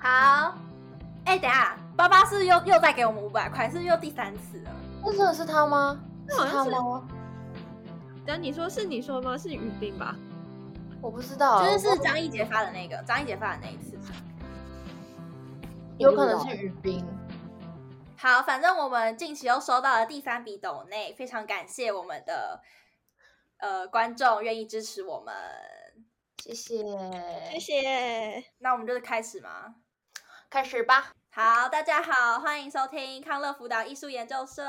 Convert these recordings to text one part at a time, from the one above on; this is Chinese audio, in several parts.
好，哎、欸，等下，爸爸是又又再给我们五百块，是不是又第三次了？那真的是他吗？那好像是他吗？等你说是你说吗？是于斌吧？我不知道，就是是张一杰发的那个，张一杰发的那一次，有可能是于斌。好，反正我们近期又收到了第三笔抖内，非常感谢我们的呃观众愿意支持我们。谢谢，谢谢。那我们就是开始吗？开始吧。好，大家好，欢迎收听康乐辅导艺术研究社。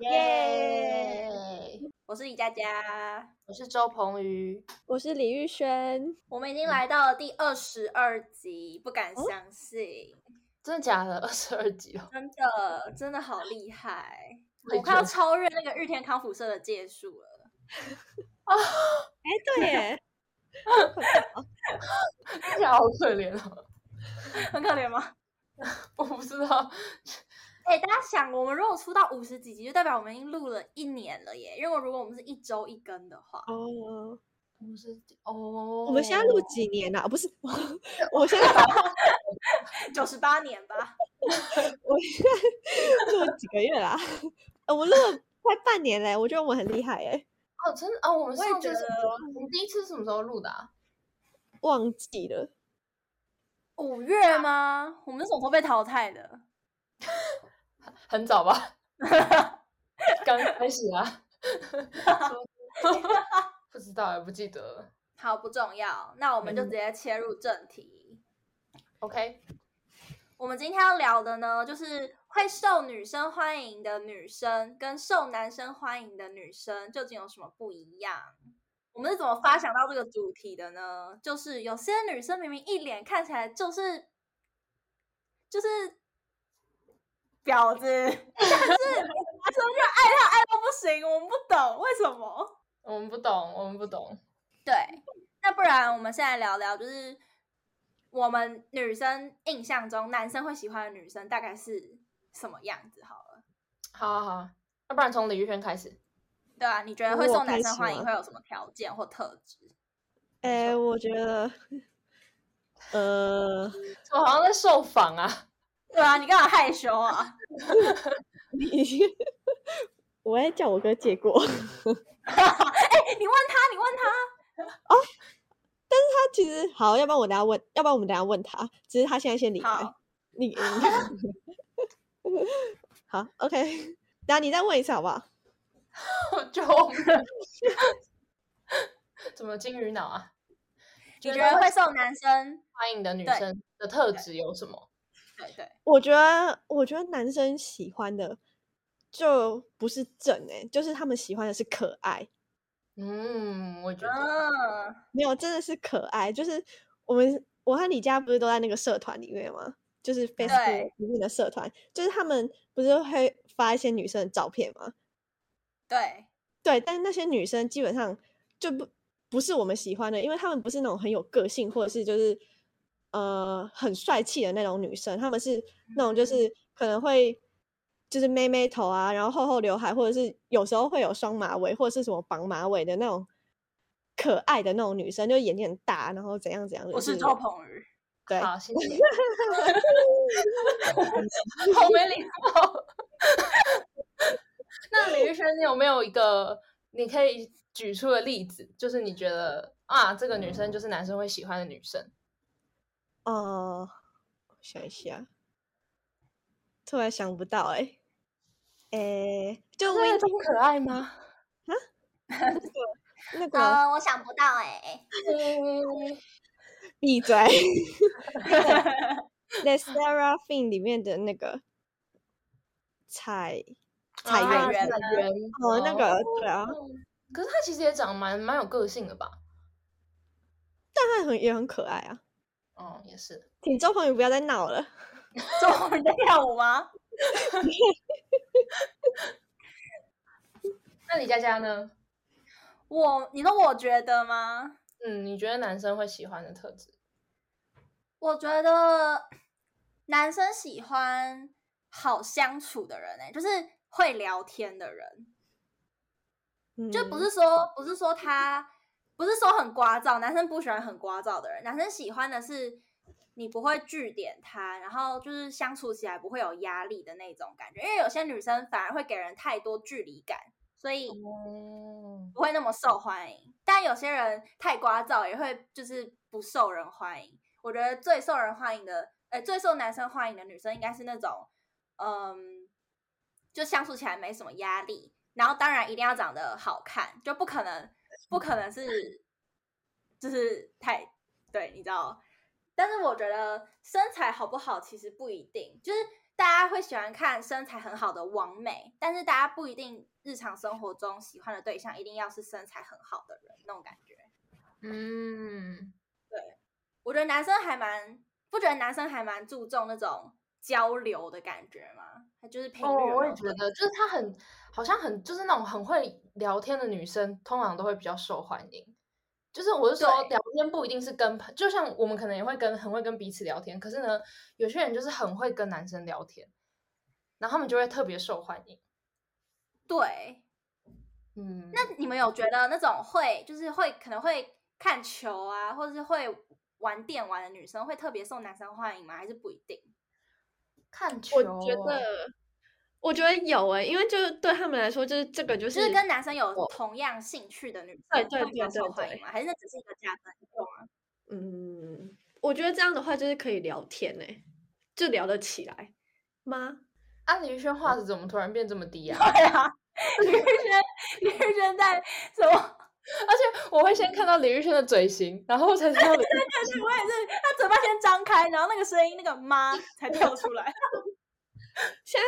耶、我是李佳佳，我是周鹏宇，我是李玉轩。我们已经来到了第二十二集，不敢相信，哦、真的假的？二十二集哦，真的，真的好厉害！我快要超越那个日天康复社的届数了。啊，哎，对耶。好可怜哦，很可怜吗？我不知道。哎、欸，大家想，我们如果出到五十几集，就代表我们已经录了一年了耶。因为如果我们是一周一更的话，哦，五十哦，我们现在录几年了、啊？不是，我现在九十八年吧。我现在录了几个月啦？我们录了快半年嘞，我觉得我们很厉害哎。哦，真的哦，我们上次我也觉得，我们第一次是什么时候录的啊？忘记了，五月吗？我们是什么时候被淘汰的？很早吧，刚开始啊，不知道也不记得了。好，不重要，那我们就直接切入正题。嗯、OK，我们今天要聊的呢，就是。会受女生欢迎的女生跟受男生欢迎的女生究竟有什么不一样？我们是怎么发想到这个主题的呢？就是有些女生明明一脸看起来就是就是婊子，但是男生就爱她爱到不行，我们不懂为什么？我们不懂，我们不懂。对，那不然我们现在聊聊，就是我们女生印象中男生会喜欢的女生大概是。什么样子好了？好好好啊，要不然从李玉轩开始。对啊，你觉得会受男生欢迎会有什么条件或特质？哎、欸，我觉得，呃，我好像在受访啊。对啊，你干嘛害羞啊？你，我也叫我哥借过。哎、欸，你问他，你问他。哦，但是他其实好，要不然我等下问，要不然我们等下问他。只是他现在先离开。你。你好，OK，等下你再问一次好不好？救命！怎么金鱼脑啊？你觉得会受男生欢迎的女生的特质有什么？对对，对，我觉得，我觉得男生喜欢的就不是正哎、欸，就是他们喜欢的是可爱。嗯，我觉得、嗯、没有，真的是可爱。就是我们，我和李佳不是都在那个社团里面吗？就是 Facebook 里面的社团，就是他们不是会发一些女生的照片吗？对对，但是那些女生基本上就不不是我们喜欢的，因为她们不是那种很有个性，或者是就是呃很帅气的那种女生，她们是那种就是可能会就是妹妹头啊，然后厚厚刘海，或者是有时候会有双马尾，或者是什么绑马尾的那种可爱的那种女生，就眼睛很大，然后怎样怎样的。我是赵鹏宇。对，好，谢谢。好没礼貌。那李玉轩，你有没有一个你可以举出的例子？就是你觉得啊，这个女生就是男生会喜欢的女生。哦、uh,，想一下，突然想不到哎、欸。诶，就那种可爱吗？啊？那个，呃、uh,，我想不到哎、欸。闭嘴！The Seraphim 里面的那个彩彩圆圆哦，那个对啊。可是他其实也长得蛮蛮有个性的吧？但他很也很可爱啊。哦，也是。请周鹏宇不要再闹了。周鹏宇在跳舞吗？那李佳佳呢？我，你说我觉得吗？嗯，你觉得男生会喜欢的特质？我觉得男生喜欢好相处的人，欸，就是会聊天的人，嗯，就不是说不是说他不是说很聒噪，男生不喜欢很聒噪的人，男生喜欢的是你不会据点他，然后就是相处起来不会有压力的那种感觉。因为有些女生反而会给人太多距离感，所以不会那么受欢迎。但有些人太聒噪，也会就是不受人欢迎。我觉得最受人欢迎的，呃，最受男生欢迎的女生应该是那种，嗯，就相处起来没什么压力，然后当然一定要长得好看，就不可能不可能是，就是太对，你知道。但是我觉得身材好不好其实不一定，就是大家会喜欢看身材很好的完美，但是大家不一定日常生活中喜欢的对象一定要是身材很好的人那种感觉。嗯，对。我觉得男生还蛮不觉得男生还蛮注重那种交流的感觉吗？他就是频率。哦，我也觉得，就是他很好像很就是那种很会聊天的女生，通常都会比较受欢迎。就是我是说，聊天不一定是跟朋，就像我们可能也会跟很会跟彼此聊天，可是呢，有些人就是很会跟男生聊天，然后他们就会特别受欢迎。对，嗯，那你们有觉得那种会就是会可能会看球啊，或者是会？玩电玩的女生会特别受男生欢迎吗？还是不一定？看球，我觉得，我觉得有哎、欸，因为就是对他们来说，就是这个就是，就是跟男生有同样兴趣的女生，对对对对对，还是那只是一个加分？嗯，我觉得这样的话就是可以聊天呢、欸，就聊得起来吗？啊，李宇轩画质怎么突然变这么低啊？对啊，李宇轩，李宇轩在什么？而且我会先看到李宇轩的嘴型，然后才知道。对对对，我也是，他嘴巴先张开，然后那个声音那个妈 才跳出来。现在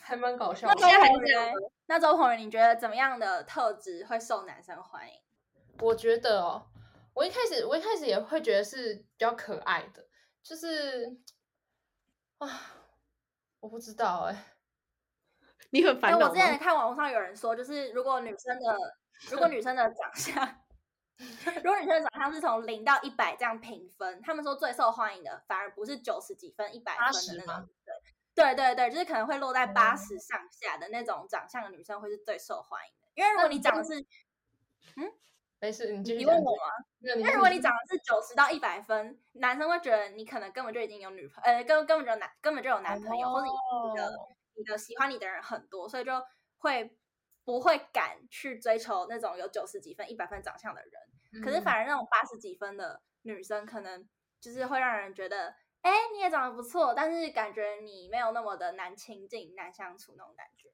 还蛮搞笑。那周鹏宇，那周鹏宇，你觉得怎么样的特质会受男生欢迎？我觉得哦，我一开始我一开始也会觉得是比较可爱的，就是啊，我不知道哎、欸。你很烦恼。我之前看网络上有人说，就是如果女生的如果女生的长相，如果女生的长相是从零到一百这样评分，他们说最受欢迎的反而不是九十几分、一百分的那种。对对对对，就是可能会落在八十上下的那种长相的女生会是最受欢迎的。因为如果你长得是，嗯，没事，你继续。你问我吗？因为如果你长的是九十到一百分，男生会觉得你可能根本就已经有女朋友，呃，根根本就男根本就有男朋友，或者你的。你的喜欢你的人很多，所以就会不会敢去追求那种有九十几分、一百分长相的人。嗯、可是反而那种八十几分的女生，可能就是会让人觉得，哎，你也长得不错，但是感觉你没有那么的难亲近、难相处那种感觉。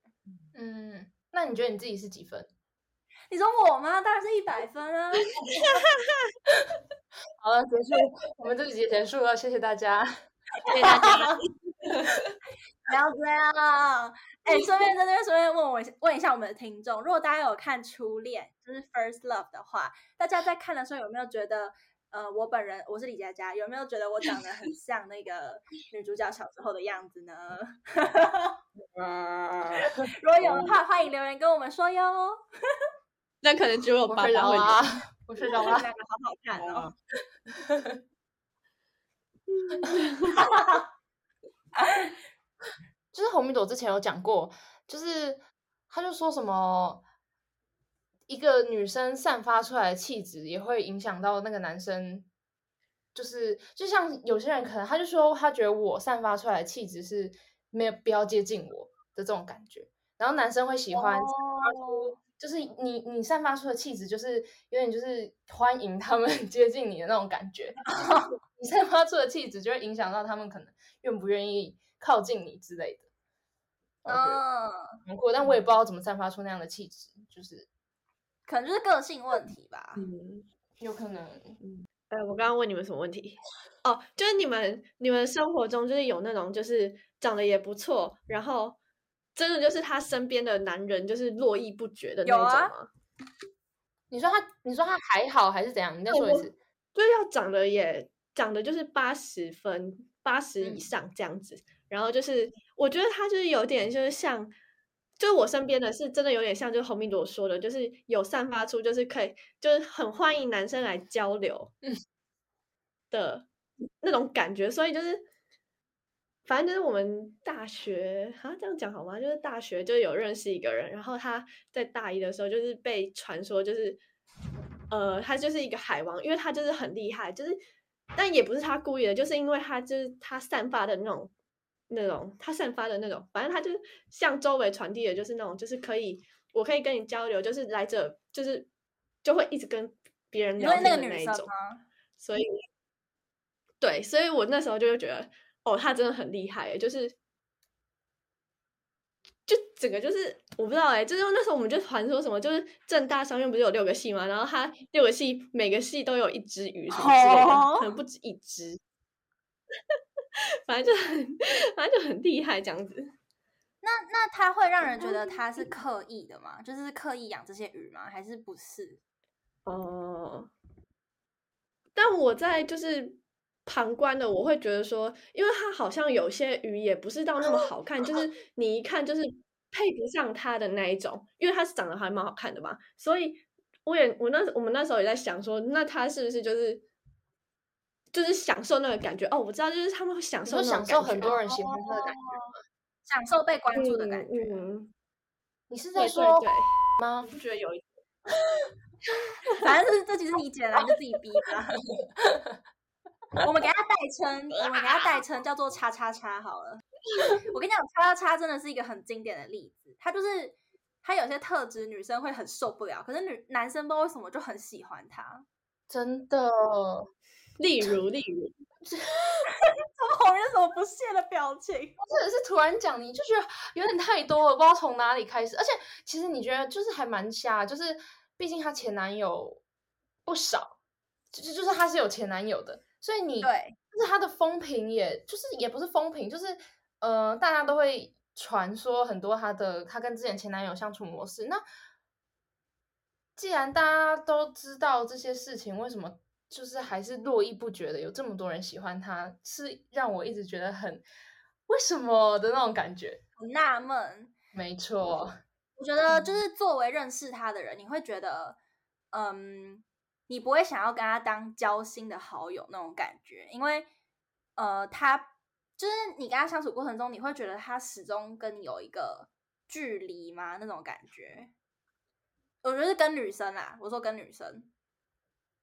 嗯，那你觉得你自己是几分？你说我吗？当然是一百分啊！好了，结束，我们这集结束了，谢谢大家，谢谢大家。不要这样！哎，顺便在这边顺便问我问一下我们的听众，如果大家有看《初恋》就是 First Love 的话，大家在看的时候有没有觉得，呃，我本人我是李佳佳，有没有觉得我长得很像那个女主角小时候的样子呢？如果有的话，欢迎留言跟我们说哟。那可能只有我爸爸会啊，我睡着了，两个好好看哦。就是红米朵之前有讲过，就是他就说什么，一个女生散发出来的气质也会影响到那个男生，就是就像有些人可能他就说他觉得我散发出来的气质是没有必要接近我的这种感觉，然后男生会喜欢发出，就是你你散发出的气质就是有点就是欢迎他们 接近你的那种感觉，你散发出的气质就会影响到他们可能愿不愿意。靠近你之类的，嗯，很酷，但我也不知道怎么散发出那样的气质，就是可能就是个性问题吧，嗯，有可能，嗯，哎，我刚刚问你们什么问题？哦，就是你们你们生活中就是有那种就是长得也不错，然后真的就是他身边的男人就是络绎不绝的那种吗？啊、你说他，你说他还好还是怎样？你再说一次，就是要长得也长得就是八十分。八十以上这样子，嗯、然后就是我觉得他就是有点就是像，就是我身边的是真的有点像，就是红米朵说的，就是有散发出就是可以就是很欢迎男生来交流的那种感觉，所以就是反正就是我们大学啊这样讲好吗？就是大学就有认识一个人，然后他在大一的时候就是被传说就是呃他就是一个海王，因为他就是很厉害，就是。但也不是他故意的，就是因为他就是他散发的那种那种他散发的那种，反正他就是向周围传递的，就是那种就是可以我可以跟你交流，就是来者就是就会一直跟别人聊天的那一种。所以，对，所以我那时候就会觉得，哦，他真的很厉害，就是。就整个就是我不知道哎、欸，就是那时候我们就传说什么，就是正大商院不是有六个系嘛，然后他六个系每个系都有一只鱼什么之类的，oh. 可能不止一只，反正就很反正就很厉害这样子。那那他会让人觉得他是刻意的吗？就是刻意养这些鱼吗？还是不是？哦，uh, 但我在就是旁观的，我会觉得说，因为他好像有些鱼也不是到那么好看，就是你一看就是。配不上他的那一种，因为他是长得还蛮好看的嘛，所以我也我那我们那时候也在想说，那他是不是就是就是享受那个感觉？哦，我知道，就是他们会享受享受很多人喜欢他的感觉，哦、享受被关注的感觉。嗯嗯、你是在说吗？对对不觉得有一点？反正这这其实你剪了，你就自己逼吧。我们给他代称，我们给他代称叫做“叉叉叉”好了。我跟你讲，叉叉叉真的是一个很经典的例子。他就是他有些特质，女生会很受不了，可是女男生不知道为什么就很喜欢他。真的，例如例如，怎么红人什么不屑的表情？或者是突然讲，你就觉得有点太多了，不知道从哪里开始。而且其实你觉得就是还蛮瞎，就是毕竟她前男友不少，就就是他是有前男友的，所以你对，就是他的风评，也就是也不是风评，就是。呃，大家都会传说很多他的他跟之前前男友相处模式。那既然大家都知道这些事情，为什么就是还是络绎不绝的有这么多人喜欢他？是让我一直觉得很为什么的那种感觉，很纳闷。没错，我觉得就是作为认识他的人，你会觉得，嗯，你不会想要跟他当交心的好友那种感觉，因为呃，他。就是你跟他相处过程中，你会觉得他始终跟你有一个距离吗？那种感觉，我觉得是跟女生啦。我说跟女生，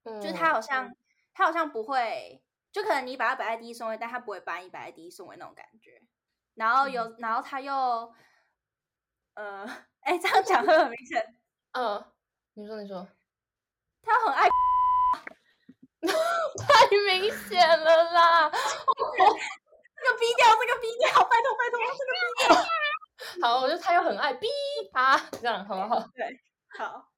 嗯、就是他好像、嗯、他好像不会，就可能你把他摆在第一顺位，但他不会把你摆在第一顺位那种感觉。然后有，嗯、然后他又，呃，哎，这样讲会很明显。嗯，你说，你说，他很爱，太明显了啦。这个逼掉，这个逼掉，拜托拜托，这个逼掉。好，我觉得他又很爱逼他，这样好不好？对，好。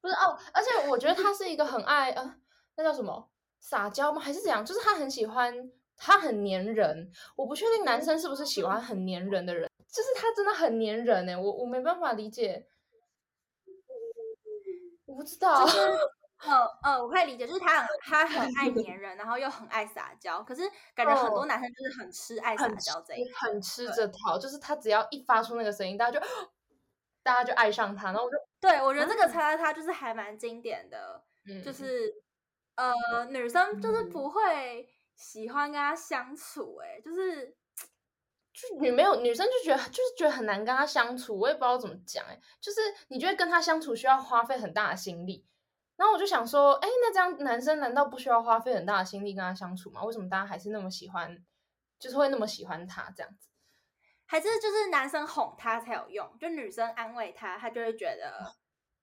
不是哦，而且我觉得他是一个很爱呃，那叫什么撒娇吗？还是怎样？就是他很喜欢，他很粘人。我不确定男生是不是喜欢很粘人的人，就是他真的很粘人哎，我我没办法理解，我不知道。呃呃，我可以理解，就是他很他很爱黏人，然后又很爱撒娇，可是感觉很多男生就是很吃爱撒娇这一很，很吃这套，就是他只要一发出那个声音，大家就大家就爱上他，然后我就对我觉得这个叉叉叉就是还蛮经典的，嗯、就是呃女生就是不会喜欢跟他相处，哎，就是就你没有女生就觉得就是觉得很难跟他相处，我也不知道怎么讲，哎，就是你觉得跟他相处需要花费很大的心力。然后我就想说，哎，那这样男生难道不需要花费很大的心力跟他相处吗？为什么大家还是那么喜欢，就是会那么喜欢他这样子？还是就是男生哄他才有用？就女生安慰他，他就会觉得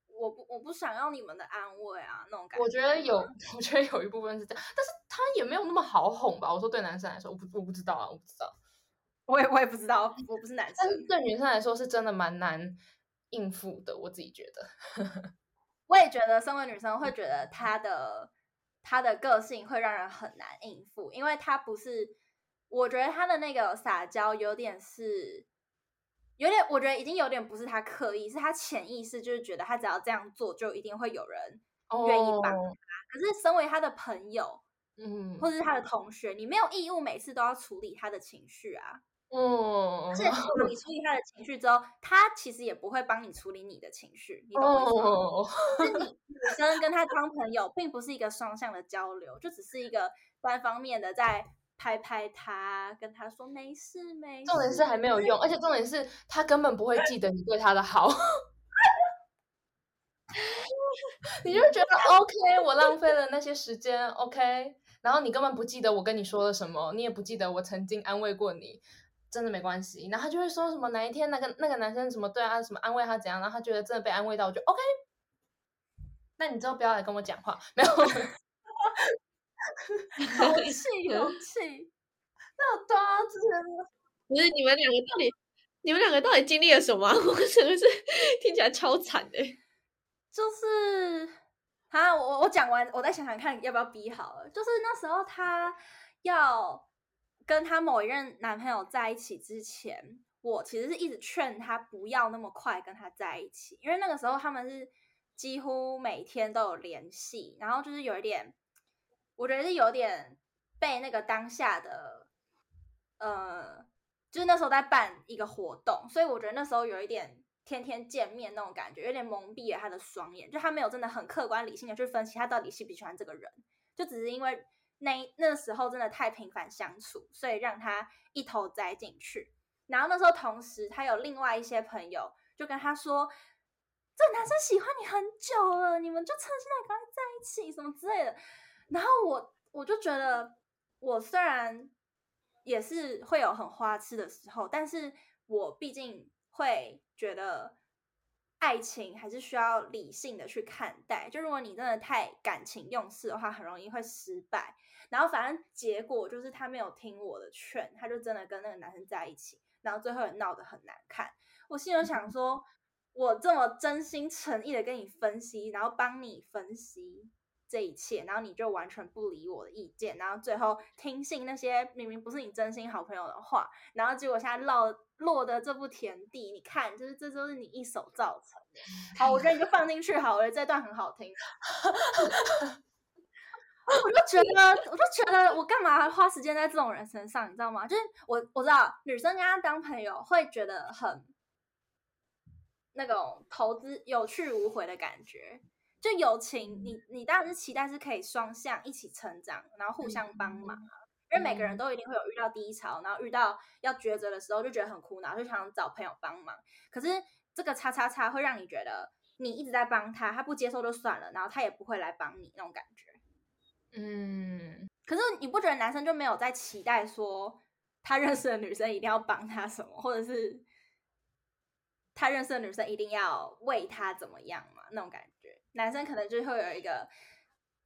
我不我不想要你们的安慰啊那种感觉。我觉得有，我觉得有一部分是这样，但是他也没有那么好哄吧？我说对男生来说，我不我不知道啊，我不知道，我也我也不知道，我不是男生。但是对女生来说是真的蛮难应付的，我自己觉得。我也觉得，身为女生会觉得她的她的个性会让人很难应付，因为她不是，我觉得她的那个撒娇有点是，有点，我觉得已经有点不是她刻意，是她潜意识就是觉得她只要这样做，就一定会有人愿意帮她。Oh. 可是身为她的朋友，嗯，或者是她的同学，你没有义务每次都要处理她的情绪啊。嗯，是 你处理他的情绪之后，他其实也不会帮你处理你的情绪，你懂我意思吗？哦、是你女生跟他当朋友，并不是一个双向的交流，就只是一个单方面的在拍拍他，跟他说没事没事。重点是还没有用，而且重点是他根本不会记得你对他的好，你就觉得 OK，我浪费了那些时间，OK。然后你根本不记得我跟你说了什么，你也不记得我曾经安慰过你，真的没关系。然后他就会说什么哪一天那个那个男生什么对啊什么安慰他怎样，然后他觉得真的被安慰到，我就 OK。那你之后不要来跟我讲话，没有。好气，有气。那多之前不是你们两个到底，你们两个到底经历了什么？我真的是听起来超惨的。就是，啊，我我讲完，我再想想看要不要逼好了。就是那时候他要跟她某一任男朋友在一起之前，我其实是一直劝她不要那么快跟他在一起，因为那个时候他们是几乎每天都有联系，然后就是有一点，我觉得是有点被那个当下的，呃，就是那时候在办一个活动，所以我觉得那时候有一点。天天见面那种感觉，有点蒙蔽了他的双眼，就他没有真的很客观理性的去分析他到底喜不喜欢这个人，就只是因为那那时候真的太频繁相处，所以让他一头栽进去。然后那时候同时他有另外一些朋友就跟他说，这男生喜欢你很久了，你们就趁现在赶快在一起什么之类的。然后我我就觉得，我虽然也是会有很花痴的时候，但是我毕竟。会觉得爱情还是需要理性的去看待。就如果你真的太感情用事的话，很容易会失败。然后反正结果就是他没有听我的劝，他就真的跟那个男生在一起，然后最后也闹得很难看。我心里想说，我这么真心诚意的跟你分析，然后帮你分析。这一切，然后你就完全不理我的意见，然后最后听信那些明明不是你真心好朋友的话，然后结果现在落落的这步田地，你看，就是这都是你一手造成的。好，我觉得你就放进去好了，这段很好听。我就觉得，我就觉得，我干嘛花时间在这种人身上，你知道吗？就是我我知道女生跟他当朋友会觉得很那种投资有去无回的感觉。就友情，你你当然是期待是可以双向一起成长，然后互相帮忙，因为每个人都一定会有遇到低潮，然后遇到要抉择的时候，就觉得很苦恼，就想找朋友帮忙。可是这个叉叉叉会让你觉得你一直在帮他，他不接受就算了，然后他也不会来帮你那种感觉。嗯，可是你不觉得男生就没有在期待说他认识的女生一定要帮他什么，或者是他认识的女生一定要为他怎么样吗？那种感觉。男生可能就会有一个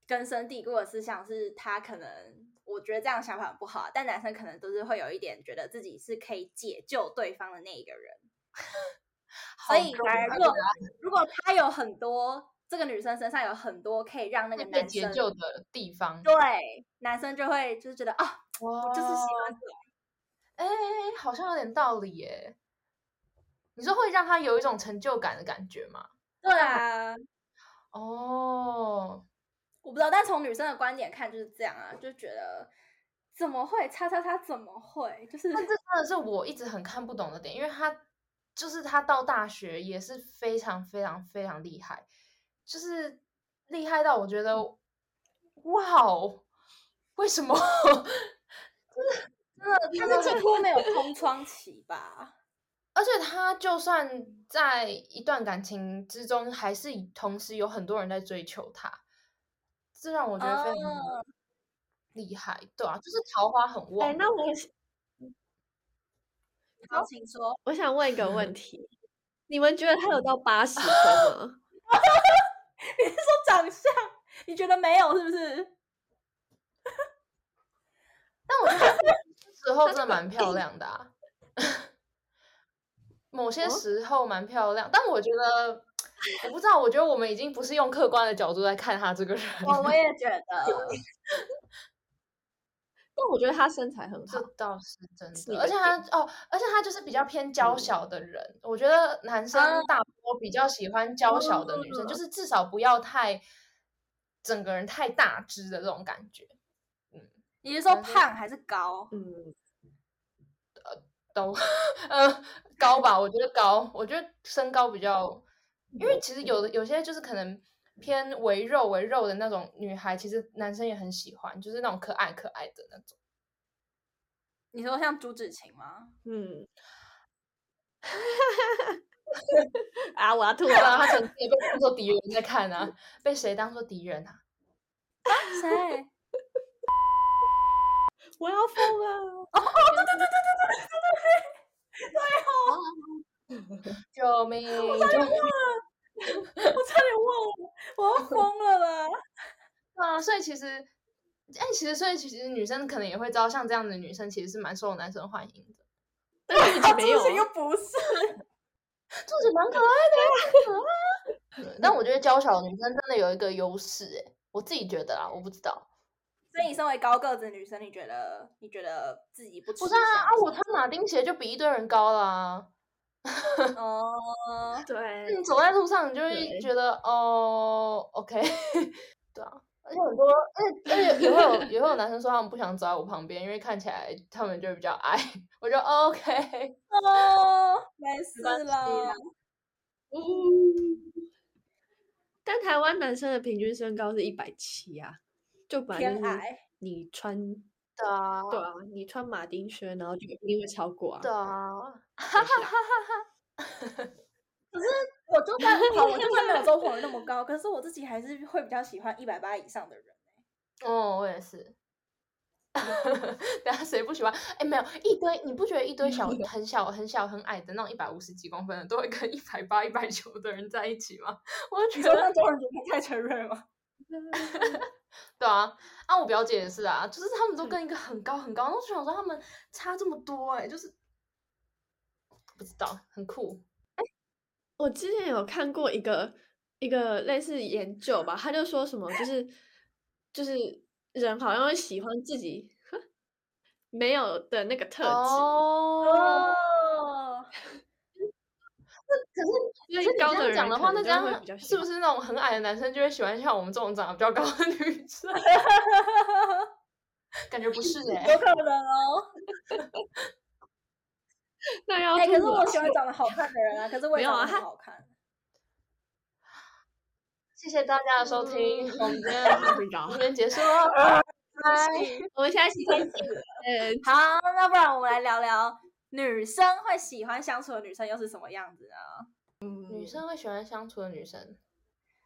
根深蒂固的思想，是他可能我觉得这样想法很不好，但男生可能都是会有一点觉得自己是可以解救对方的那一个人。所以，反而如果如果他有很多这个女生身上有很多可以让那个男生解救的地方，对，男生就会就是觉得啊，我就是喜欢这种。哎，好像有点道理耶。你说会让他有一种成就感的感觉吗？对啊。哦，oh, 我不知道，但从女生的观点看就是这样啊，就觉得怎么会？叉叉叉怎么会？就是，但这真的是我一直很看不懂的点，因为他就是他到大学也是非常非常非常厉害，就是厉害到我觉得，哇哦，为什么？就是，真的，他是几乎没有空窗期吧？而且他就算在一段感情之中，还是同时有很多人在追求他，这让我觉得非常厉害，哦、对啊，就是桃花很旺。哎，那我，好，请说。我想问一个问题，你们觉得他有到八十分吗？你是说长相？你觉得没有是不是？但我觉得那时候真的蛮漂 亮的啊。某些时候蛮漂亮，哦、但我觉得我不知道，我觉得我们已经不是用客观的角度在看他这个人。我，我也觉得。但我觉得他身材很好，这倒是真的。而且他哦，而且他就是比较偏娇小的人。嗯、我觉得男生大多比较喜欢娇小的女生，嗯、就是至少不要太整个人太大只的这种感觉。嗯，你是说胖还是高？嗯。都，呃，高吧，我觉得高，我觉得身高比较，因为其实有的有些就是可能偏微肉微肉的那种女孩，其实男生也很喜欢，就是那种可爱可爱的那种。你说像朱芷晴吗？嗯，啊，我要吐了，他曾经也被当做敌人在看啊，被谁当做敌人啊？谁？我要疯了！哦，对对对对对对对对对，对哦！救命！我差点忘了，我差点忘了，我要 疯了啦！啊，所以其实，哎，其实，所以其实女生可能也会知道，像这样的女生其实是蛮受男生欢迎的。但是你没有，又不是，兔子蛮可爱的，可爱。但我觉得娇小的女生真的有一个优势，哎，我自己觉得啦，我不知道。所以你身为高个子女生，你觉得你觉得自己不吃？不是啊，啊，我穿马丁鞋就比一堆人高啦。哦，对，你走在路上，你就会觉得哦，OK，对啊。而且很多，而且而且也会有也会有男生说他们不想走在我旁边，因为看起来他们就比较矮。我就 OK，哦，没事了。嗯，但台湾男生的平均身高是一百七啊。就偏矮，你穿的啊，对啊，你穿马丁靴，然后就一定会超过啊。对啊，哈哈哈哈哈。可是我就算好，我就算没有周鹏那么高，可是我自己还是会比较喜欢一百八以上的人。哦，我也是。等下谁不喜欢？哎，没有一堆，你不觉得一堆小很小很小很矮的那种一百五十几公分的，都会跟一百八一百九的人在一起吗？我就觉得那种人太承认了。对啊，啊，我表姐也是啊，就是他们都跟一个很高很高，然后就想说他们差这么多，欸，哎，就是不知道，很酷。哎，我之前有看过一个一个类似研究吧，他就说什么，就是就是人好像会喜欢自己没有的那个特质。哦。可是，可是你这样讲的话，那这样是不是那种很矮的男生就会喜欢像我们这种长得比较高的女生？感觉不是哎、欸，有可能哦。那要哎、欸，可是我喜欢长得好看的人啊，可是我也长得很好看。谢谢大家的收听，我们今天 今天结束了，拜拜，我们下期再见。嗯，好，那不然我们来聊聊。女生会喜欢相处的女生又是什么样子呢？嗯，女生会喜欢相处的女生，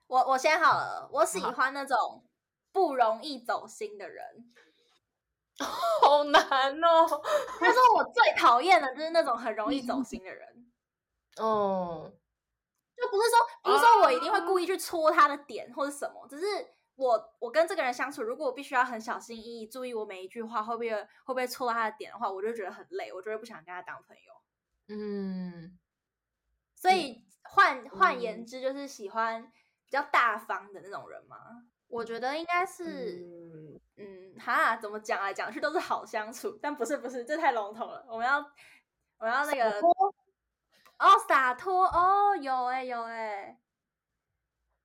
我我先好了，我喜欢那种不容易走心的人。好难哦！他说我最讨厌的就是那种很容易走心的人。哦，就不是说不是说我一定会故意去戳他的点或者什么，只是。我我跟这个人相处，如果我必须要很小心翼翼，注意我每一句话会不会会不会戳到他的点的话，我就觉得很累，我就会不想跟他当朋友。嗯，所以换换言之，就是喜欢比较大方的那种人吗？嗯、我觉得应该是，嗯，嗯哈，怎么讲来讲去都是好相处，但不是不是，这太笼统了。我们要我要那个哦，洒脱哦，有哎、欸、有哎、欸。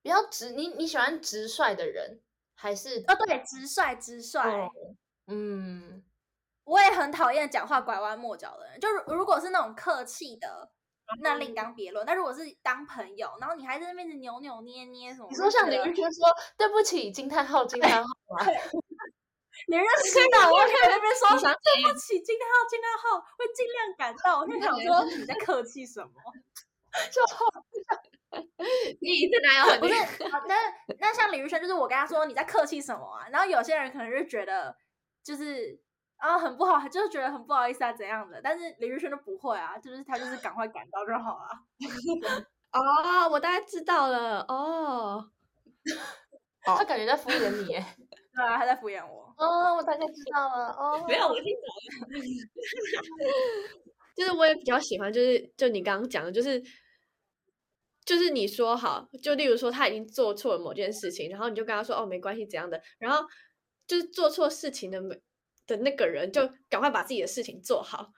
比较直，你你喜欢直率的人还是？哦，对，直率直率。哦、嗯，我也很讨厌讲话拐弯抹角的人。就如果是那种客气的，那另当别论。但如果是当朋友，然后你还在那边扭扭捏捏什么？你说像李玉轩说对不起惊叹号惊叹号 吗？你认识的，我可以在那边说对不起惊叹号惊叹号，会尽量赶到。我就想说你在客气什么？就好。你这哪有很？不是，那那像李玉轩，就是我跟他说你在客气什么啊？然后有些人可能就觉得就是啊很不好，就是觉得很不好意思啊怎样的？但是李宇轩都不会啊，就是他就是赶快赶到就好了。哦，我大概知道了哦。他感觉在敷衍你，对啊，他在敷衍我。哦，我大概知道了。哦，没有，我听懂了。就是我也比较喜欢，就是就你刚刚讲的，就是。就是你说好，就例如说他已经做错了某件事情，然后你就跟他说哦没关系怎样的，然后就是做错事情的的那个人就赶快把自己的事情做好，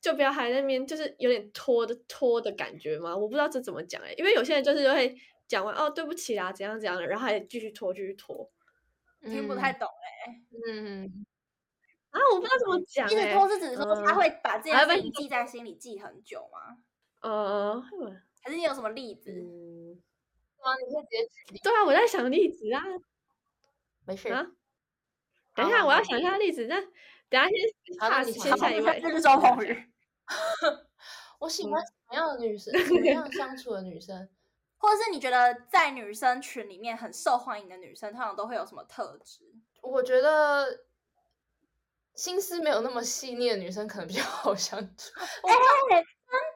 就不要还在那边就是有点拖的拖的感觉嘛。我不知道这怎么讲哎、欸，因为有些人就是会讲完哦对不起啦怎样怎样的，然后还继续拖继续拖，听不太懂哎、欸，嗯啊我不知道怎么讲、欸，一直拖是指说他会把这件事情记在心里记很久吗？呃。还是你有什么例子？嗯，啊，你可以直接举例。对啊，我在想例子啊。没事啊。等一下，我要想一下例子。那等下先，先下一位。这是周鹏宇。我喜欢什么样的女生？什么样相处的女生？或者是你觉得在女生群里面很受欢迎的女生，通常都会有什么特质？我觉得心思没有那么细腻的女生可能比较好相处。哎、欸，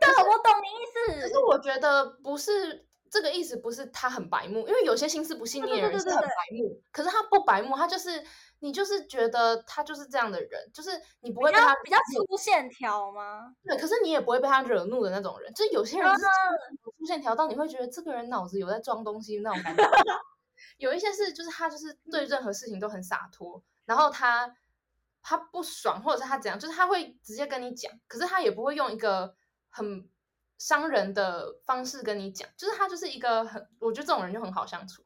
真的，我懂你意思。可是我觉得不是这个意思，不是她很白目，因为有些心思不细腻的人是很白目，可是她不白目，她就是你就是觉得他就是这样的人，就是你不会被他比较粗线条吗？对，可是你也不会被他惹怒的那种人。就是有些人是粗线条到你会觉得这个人脑子有在装东西那种感觉。有一些是就是他就是对任何事情都很洒脱，然后他。他不爽，或者是他怎样，就是他会直接跟你讲，可是他也不会用一个很伤人的方式跟你讲，就是他就是一个很，我觉得这种人就很好相处，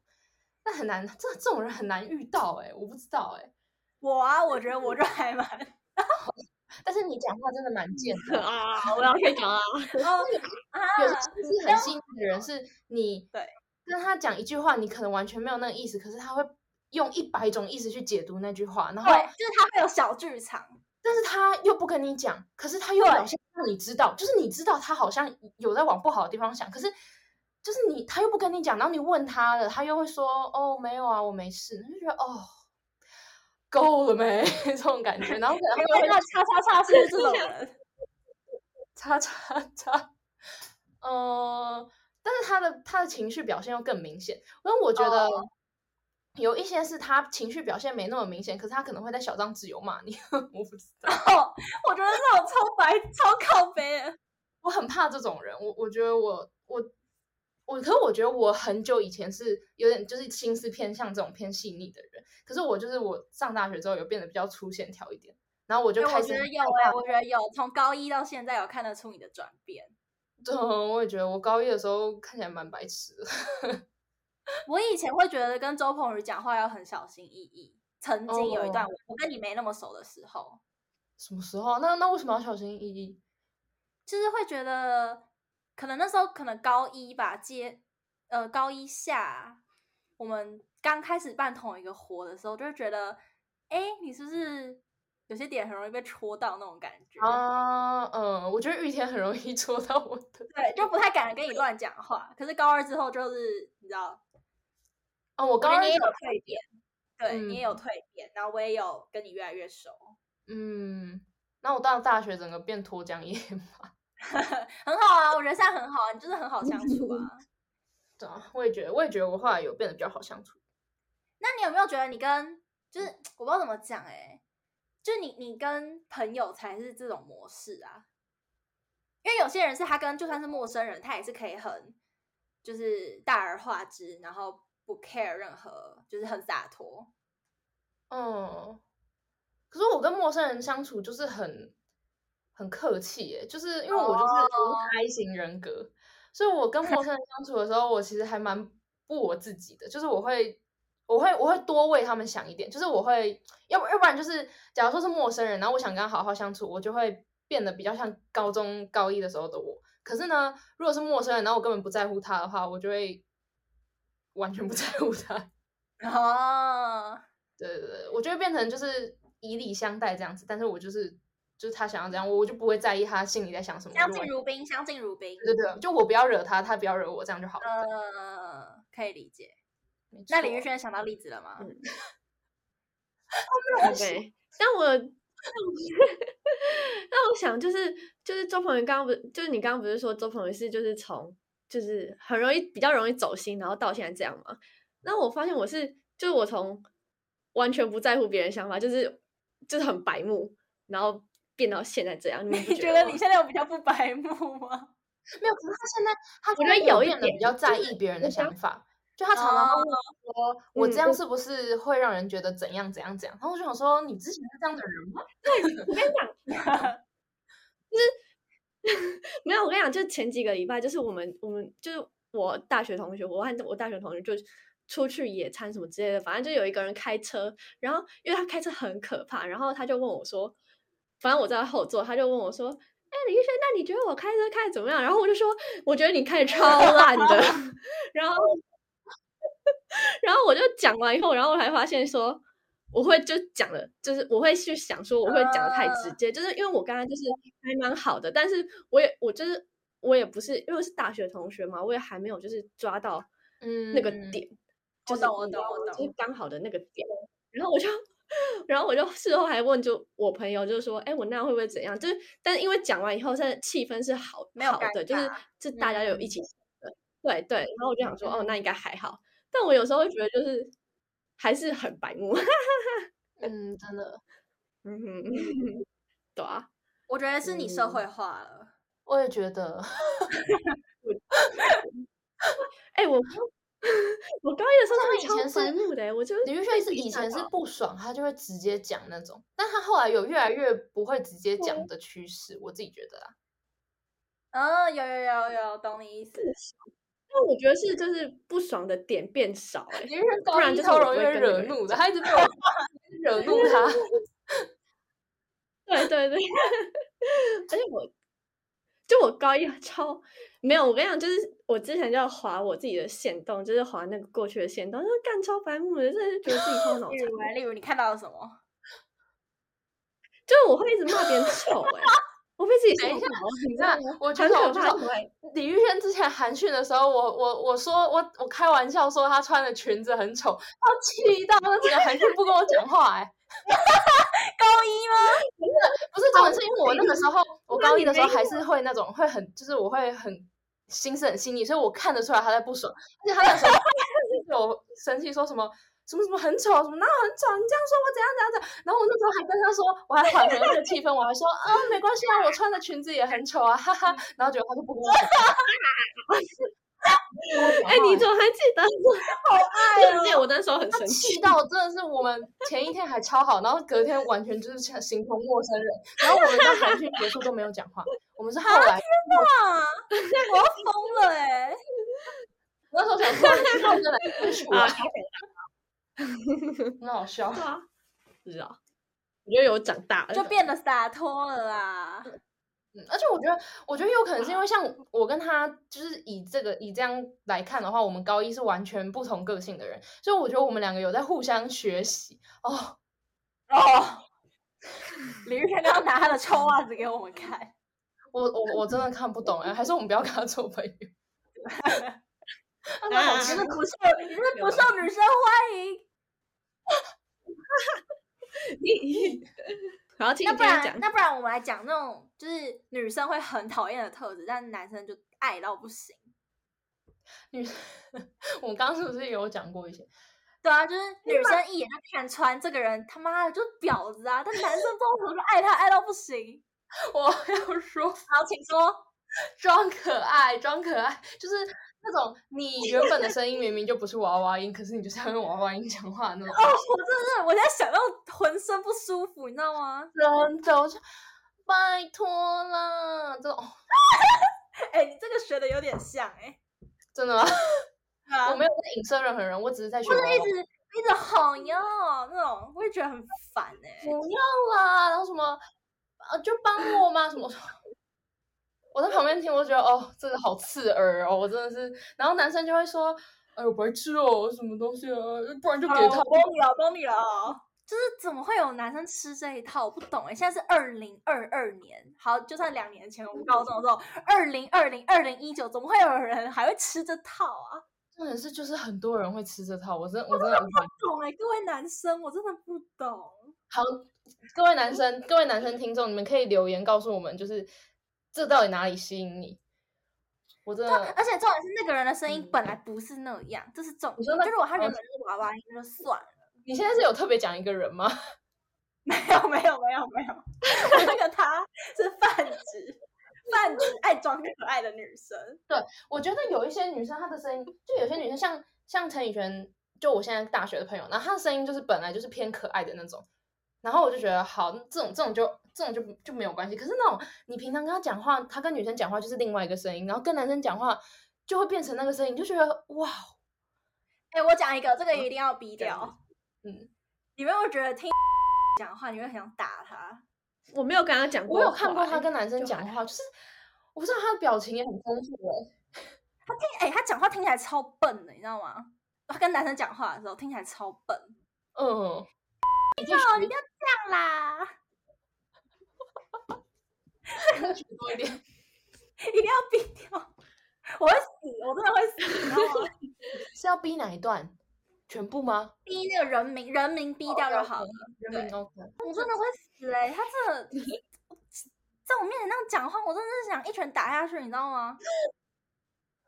但很难，这这种人很难遇到，欸，哎，我不知道，欸，哎，我啊，我觉得我就还蛮，但是你讲话真的蛮贱的 啊，我要可以讲啊，然后有些是很细腻的人，是你对跟他讲一句话，你可能完全没有那个意思，可是他会。用一百种意思去解读那句话，然后对，就是他会有小剧场，但是他又不跟你讲，可是他又表现让你知道，就是你知道他好像有在往不好的地方想，可是就是你他又不跟你讲，然后你问他了，他又会说哦没有啊，我没事，你就觉得哦够了没 这种感觉，然后可能会那叉叉叉是这种人，叉叉叉，呃，但是他的他的情绪表现又更明显，因为我觉得。哦有一些是他情绪表现没那么明显，可是他可能会在小张自由骂你，我不知道。哦，我觉得这种超白、超靠北，我很怕这种人。我我觉得我我我，可是我觉得我很久以前是有点就是心思偏向这种偏细腻的人，可是我就是我上大学之后有变得比较粗线条一点，然后我就开始。我觉得有哎、欸，我觉得有，从高一到现在有看得出你的转变。对，我也觉得我高一的时候看起来蛮白痴的。我以前会觉得跟周鹏宇讲话要很小心翼翼。曾经有一段我跟你没那么熟的时候，哦、什么时候？那那为什么要小心翼翼？就是会觉得，可能那时候可能高一吧，接呃高一下，我们刚开始办同一个活的时候，就会觉得，哎，你是不是有些点很容易被戳到那种感觉啊？嗯，我觉得玉田很容易戳到我的，对，就不太敢跟你乱讲话。可是高二之后，就是你知道。哦，我高二也有蜕变，对、嗯、你也有蜕变，然后我也有跟你越来越熟。嗯，那我到了大学整个变脱缰野马，很好啊，我觉得现在很好啊，你就是很好相处啊。对啊，我也觉得，我也觉得我后来有变得比较好相处。那你有没有觉得你跟就是我不知道怎么讲哎、欸，就你你跟朋友才是这种模式啊？因为有些人是他跟就算是陌生人，他也是可以很就是大而化之，然后。不 care 任何，就是很洒脱。嗯，可是我跟陌生人相处就是很很客气耶，就是因为我就是我是 I 型人格，oh. 所以我跟陌生人相处的时候，我其实还蛮不我自己的，就是我会我会我会多为他们想一点，就是我会要不要不然就是假如说是陌生人，然后我想跟他好好相处，我就会变得比较像高中高一的时候的我。可是呢，如果是陌生人，然后我根本不在乎他的话，我就会。完全不在乎他啊，oh. 对对对，我就会变成就是以礼相待这样子，但是我就是就是他想要这样，我我就不会在意他心里在想什么。相敬如宾，相敬如宾。对对，就我不要惹他，他不要惹我，这样就好了。呃，uh, 可以理解。那李玉轩想到例子了吗？嗯，对，但我 那我想就是就是周鹏宇刚刚不就是你刚刚不是说周鹏宇是就是从。就是很容易比较容易走心，然后到现在这样嘛。那我发现我是，就是我从完全不在乎别人想法，就是就是很白目，然后变到现在这样。你，你觉得你现在有比较不白目吗？没有，可是他现在他我觉得有一点比较在意别人的想法，就他常常会说：“嗯、我这样是不是会让人觉得怎样怎样怎样？”然后我就想说：“你之前是这样的人吗？” 对，我跟你讲，就是。没有，我跟你讲，就前几个礼拜，就是我们，我们就是我大学同学，我和我大学同学就出去野餐什么之类的，反正就有一个人开车，然后因为他开车很可怕，然后他就问我说，反正我在后座，他就问我说，哎，李医生，那你觉得我开车开的怎么样？然后我就说，我觉得你开的超烂的，然后，然后我就讲完以后，然后我还发现说。我会就讲了，就是我会去想说，我会讲的太直接，uh, 就是因为我刚刚就是还蛮好的，但是我也我就是我也不是因为是大学同学嘛，我也还没有就是抓到嗯那个点，我懂我懂我懂，就是刚好的那个点，然后我就然后我就事后还问就我朋友，就是说，哎，我那样会不会怎样？就是，但是因为讲完以后，现在气氛是好没有好的，就是这大家有一起的，嗯、对对。然后我就想说，哦，那应该还好。但我有时候会觉得，就是还是很白目。嗯，真的，嗯哼，对啊。我觉得是你社会化了。嗯、我也觉得。哎，我。我高一的时候，他以前是的，我就李玉轩是以前是不爽，他就会直接讲那种，但他后来有越来越不会直接讲的趋势，我自己觉得啦。嗯，有有有有，懂你意思。那我觉得是就是不爽的点变少，哎，李玉轩高一超容易惹怒的，他一直被我惹怒他。对 对对，而且我。就我高一 超没有，我跟你讲，就是我之前就要滑我自己的线动，就是划那个过去的线动，就是干超白目的，真的是觉得自己超脑残。例如，例如你看到了什么？就是我会一直骂别人丑，哎，我被自己等一下，你知道我觉得我知道李玉轩之前韩训的时候，我我我说我我开玩笑说她穿的裙子很丑，他气到那整个韩训不跟我讲话，哎。高一吗？不是，不是，主要是因为我那个时候，我高一的时候还是会那种会很，就是我会很心思很细腻，所以我看得出来他在不爽，而且他那时候 有生气，说什么什么什么很丑，什么哪有很丑，你这样说我怎样怎样怎样，然后我那时候还跟他说，我还缓和那个气氛，我还说啊没关系啊，我穿的裙子也很丑啊，哈哈，然后结果他就不跟我讲。哎，你怎么还记得？好爱哦！我那时候很生气，气到真的是我们前一天还超好，然后隔天完全就是像形同陌生人。然后我们到韩训结束都没有讲话，我们是后来。天哪！我要疯了哎！那时候想说，真的很爽啊，很好笑啊！不知道，我觉得有长大，就变得洒脱了啦。嗯，而且我觉得，我觉得有可能是因为像我跟他，就是以这个以这样来看的话，我们高一是完全不同个性的人，所以我觉得我们两个有在互相学习哦哦。李玉天刚刚拿他的臭袜子给我们看，我我我真的看不懂哎，还是我们不要跟他做朋友？他说好吃的不受，你是不受女生欢迎。你。好，那不然那不然我们来讲那种就是女生会很讨厌的特质，但男生就爱到不行。女生，我们刚刚是不是也有讲过一些？对啊，就是女生一眼就看穿这个人他妈的就是婊子啊，但男生不知道怎么说爱他爱到不行。我要说，好，请说，装可爱，装可爱，就是。那种你原本的声音明明就不是娃娃音，可是你就是要用娃娃音讲话那种。哦，我真的是，我现在想到浑身不舒服，你知道吗？人走就拜托了，这种。哎、欸，你这个学的有点像哎、欸，真的吗？啊、我没有在影射任何人，我只是在学。不是一直一直吼呀那种，我也觉得很烦哎、欸。不要啦，然后什么啊，就帮我嘛什么。我在旁边听，我就觉得哦，这个好刺耳哦，我真的是。然后男生就会说：“哎呦，白痴哦，什么东西啊？不然就给他。”我帮你了，帮你了。就是怎么会有男生吃这一套？我不懂哎。现在是二零二二年，好，就算两年前我们高中的时候，二零二零二零一九，怎么会有人还会吃这套啊？真的是，就是很多人会吃这套，我真我真的不懂哎，各位男生，我真的不懂。好，各位男生，各位男生听众，你们可以留言告诉我们，就是。这到底哪里吸引你？我真的，而且重点是那个人的声音本来不是那样，嗯、这是重点。就如果他原本是娃娃音就算了。你现在是有特别讲一个人吗？没有没有没有没有，那个他是泛指泛指爱装可爱的女生。对，我觉得有一些女生她的声音，就有些女生像像陈以轩，就我现在大学的朋友，然后她的声音就是本来就是偏可爱的那种。然后我就觉得好，这种这种就这种就就没有关系。可是那种你平常跟他讲话，他跟女生讲话就是另外一个声音，然后跟男生讲话就会变成那个声音，就觉得哇！哎，我讲一个，这个一定要逼掉。嗯，你没有觉得听 讲话你会很想打他？我没有跟他讲过，我有看过他跟男生讲话，就，就是我不知道他的表情也很丰富哎。他听哎，他讲话听起来超笨的，你知道吗？他跟男生讲话的时候听起来超笨。嗯。你不要这样啦！多一点，一定要逼掉！我会死，我真的会死！是要逼哪一段？全部吗？逼那个人民，人民逼掉就好了。人名 OK。我真的会死哎、欸！他真的在我面前那样讲话，我真的是想一拳打下去，你知道吗？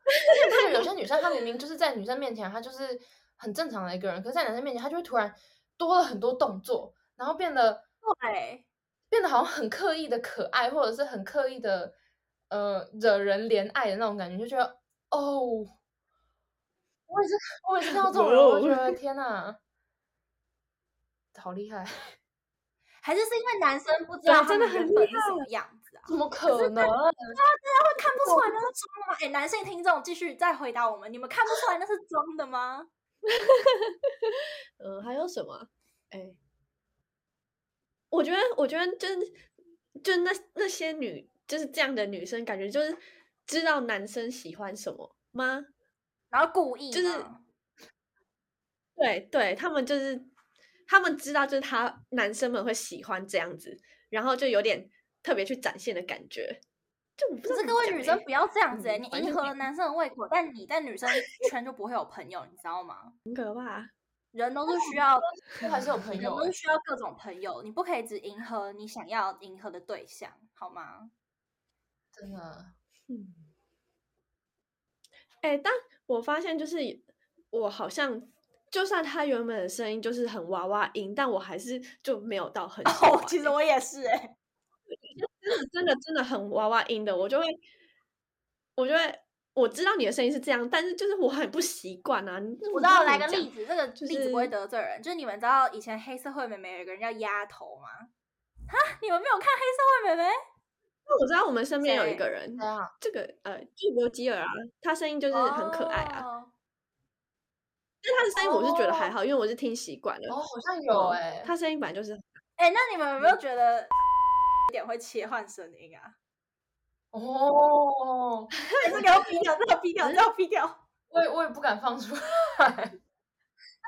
有些女生，她明明就是在女生面前，她就是很正常的一个人，可是在男生面前，她就会突然多了很多动作，然后变得对，变得好像很刻意的可爱，或者是很刻意的呃惹人怜爱的那种感觉，就觉得哦。我也是，我也是看到这种人，我觉得 天哪，好厉害！还是是因为男生不知道他们原本是什么样子啊？怎么可能？啊，真的会看不出来那是 装吗？哎，男性听众继续再回答我们，你们看不出来那是装的吗？嗯，还有什么？哎，我觉得，我觉得就是，就那那些女就是这样的女生，感觉就是知道男生喜欢什么吗？然后故意就是，对对，他们就是，他们知道就是他男生们会喜欢这样子，然后就有点特别去展现的感觉。就我不知道，可是各位女生不要这样子哎、欸，嗯、你迎合了男生的胃口，但你在女生圈就不会有朋友，你知道吗？很可怕，人都是需 要，还是有朋友，人都是需要各种朋友，你不可以只迎合你想要迎合的对象，好吗？真的，嗯，哎，但。我发现就是我好像，就算他原本的声音就是很娃娃音，但我还是就没有到很。哦，其实我也是哎、欸，真的真的真的很娃娃音的，我就会，我就会，我知道你的声音是这样，但是就是我很不习惯啊。我知道，来个例子，这个例子不会得罪人，就是、就是你们知道以前黑社会妹妹有一个人叫丫头吗？哈，你们没有看黑社会美眉？我知道我们身边有一个人，这个呃，吉罗基尔啊，他声音就是很可爱啊。但他的声音我是觉得还好，因为我是听习惯了。哦，好像有哎，他声音本来就是。哎，那你们有没有觉得有点会切换声音啊？哦，这个要逼掉，这个逼掉，这个逼掉。我也我也不敢放出来。但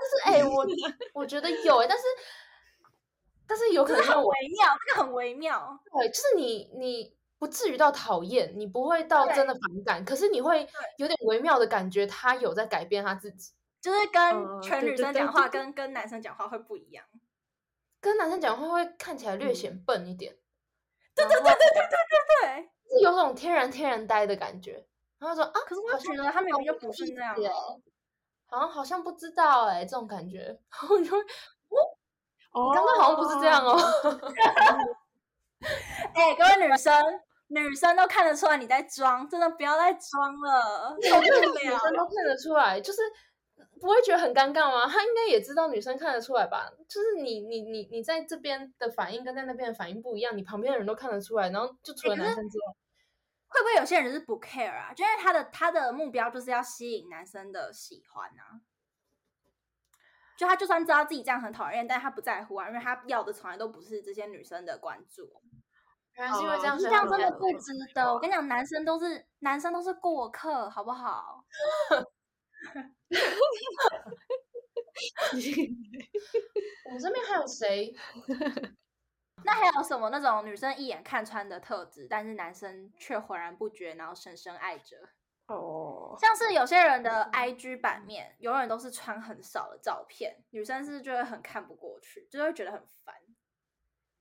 是哎，我 我觉得有哎，但是。但是有可能很微妙，这个很微妙。对，就是你，你不至于到讨厌，你不会到真的反感，可是你会有点微妙的感觉，他有在改变他自己，就是跟全女生讲话跟跟男生讲话会不一样，跟男生讲话会看起来略显笨一点。对对对对对对对对，是有种天然天然呆的感觉。然后说啊，可是我觉得他明明就不是那样，好像好像不知道哎，这种感觉，然后就会哦。哦，刚刚好像不是这样哦。哎、欸，各位女生，女生都看得出来你在装，真的不要再装了。女生都看得出来，就是不会觉得很尴尬吗？他应该也知道女生看得出来吧？就是你你你你在这边的反应跟在那边的反应不一样，你旁边的人都看得出来。然后就除了男生之外，欸、会不会有些人是不 care 啊？就因为他的他的目标就是要吸引男生的喜欢啊。就他就算知道自己这样很讨厌，但他不在乎啊，因为他要的从来都不是这些女生的关注。原来是因为这样，这样真的不值得。我跟你讲，男生都是男生都是过客，好不好？我这边还有谁？那还有什么那种女生一眼看穿的特质，但是男生却浑然不觉，然后深深爱着？哦，oh. 像是有些人的 IG 版面永远都是穿很少的照片，女生是是就会很看不过去，就会觉得很烦。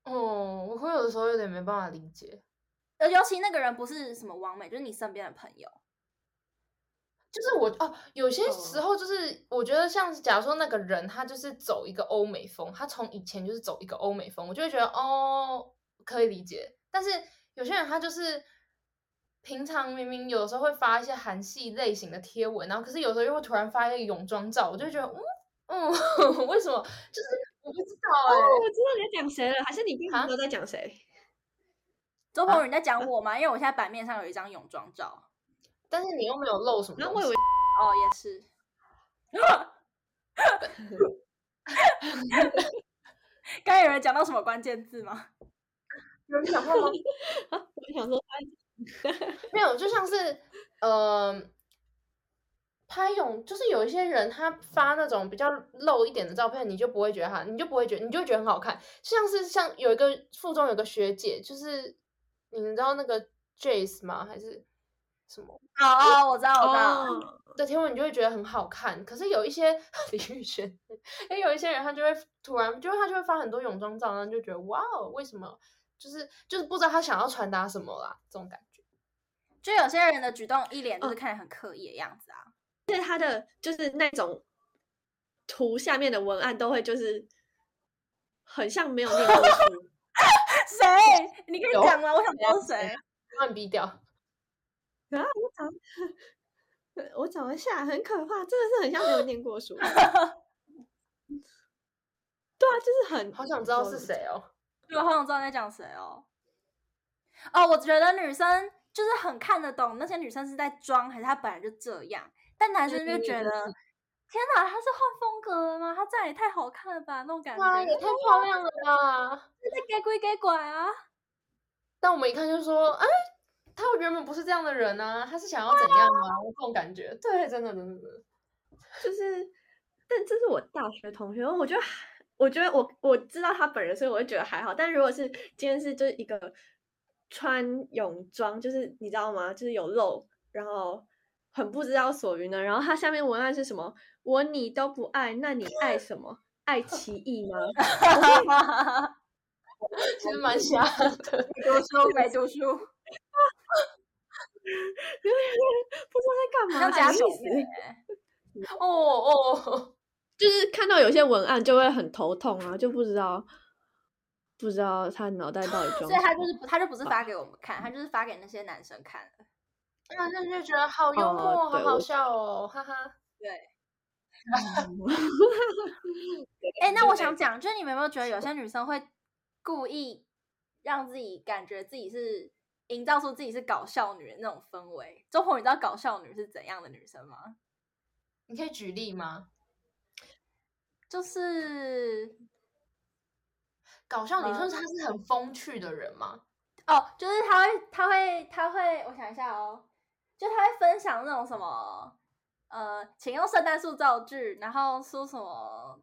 哦，我会有的时候有点没办法理解，尤尤其那个人不是什么完美，就是你身边的朋友，就是我哦，有些时候就是我觉得像，假如说那个人他就是走一个欧美风，他从以前就是走一个欧美风，我就会觉得哦可以理解，但是有些人他就是。平常明明有的时候会发一些韩系类型的贴文，然后可是有时候又会突然发一个泳装照，我就觉得，嗯嗯，为什么？就是我不知道哎、欸哦，我知道你在讲谁了，还是你平常都在讲谁？周鹏宇你在讲我吗？啊、因为我现在版面上有一张泳装照，但是你又没有漏什么。然后我以为，哦，也是。刚有人讲到什么关键字吗？有人讲话吗？啊，我想说。没有，就像是，呃，拍泳，就是有一些人他发那种比较露一点的照片，你就不会觉得他，你就不会觉得，你就会觉得很好看。像是像有一个附中有个学姐，就是你们知道那个 Jace 吗？还是什么。哦哦，我知道，我知道。哦的天文你就会觉得很好看，可是有一些 李宇轩，因为有一些人他就会突然，就是他就会发很多泳装照，然后就觉得哇哦，为什么？就是就是不知道他想要传达什么啦，这种感觉。就有些人的举动一脸就是看起来很刻意的样子啊，就是他的就是那种图下面的文案都会就是很像没有念过书。谁？你可以讲吗？我想知道谁。把你逼掉。啊，我找。我找一下，很可怕，真的是很像没有念过书。对啊，就是很好想知道是谁哦。对，好想知道你在讲谁哦。哦，我觉得女生就是很看得懂那些女生是在装还是她本来就这样，但男生就觉得，天哪，她是换风格了吗？她这样也太好看了吧，那种感觉。哇，也太漂亮了吧！是在给鬼给拐啊。但我们一看就说，哎。他原本不是这样的人啊，他是想要怎样吗？这种感觉，对，真的，真的，就是，但这是我大学同学，我觉得，我觉得我我知道他本人，所以我就觉得还好。但如果是今天是就是一个穿泳装，就是你知道吗？就是有露，然后很不知道所云的，然后他下面文案是什么？我你都不爱，那你爱什么？爱奇艺吗？其实蛮瞎的，没读书，没读书。不知道在干嘛，假意思。哦哦，就是看到有些文案就会很头痛啊，就不知道不知道他脑袋到底 装。所以他就是他就不是发给我们看，他就是发给那些男生看的。男生就觉得好幽默，好好笑哦，哈哈。对。哎，那我想讲，就是你们有没有觉得有些女生会故意让自己感觉自己是？营造出自己是搞笑女人那种氛围。周红，你知道搞笑女是怎样的女生吗？你可以举例吗？就是搞笑女生，她是很风趣的人吗？哦，就是她会，她会，她会，我想一下哦，就她会分享那种什么，呃，请用圣诞树造句，然后说什么，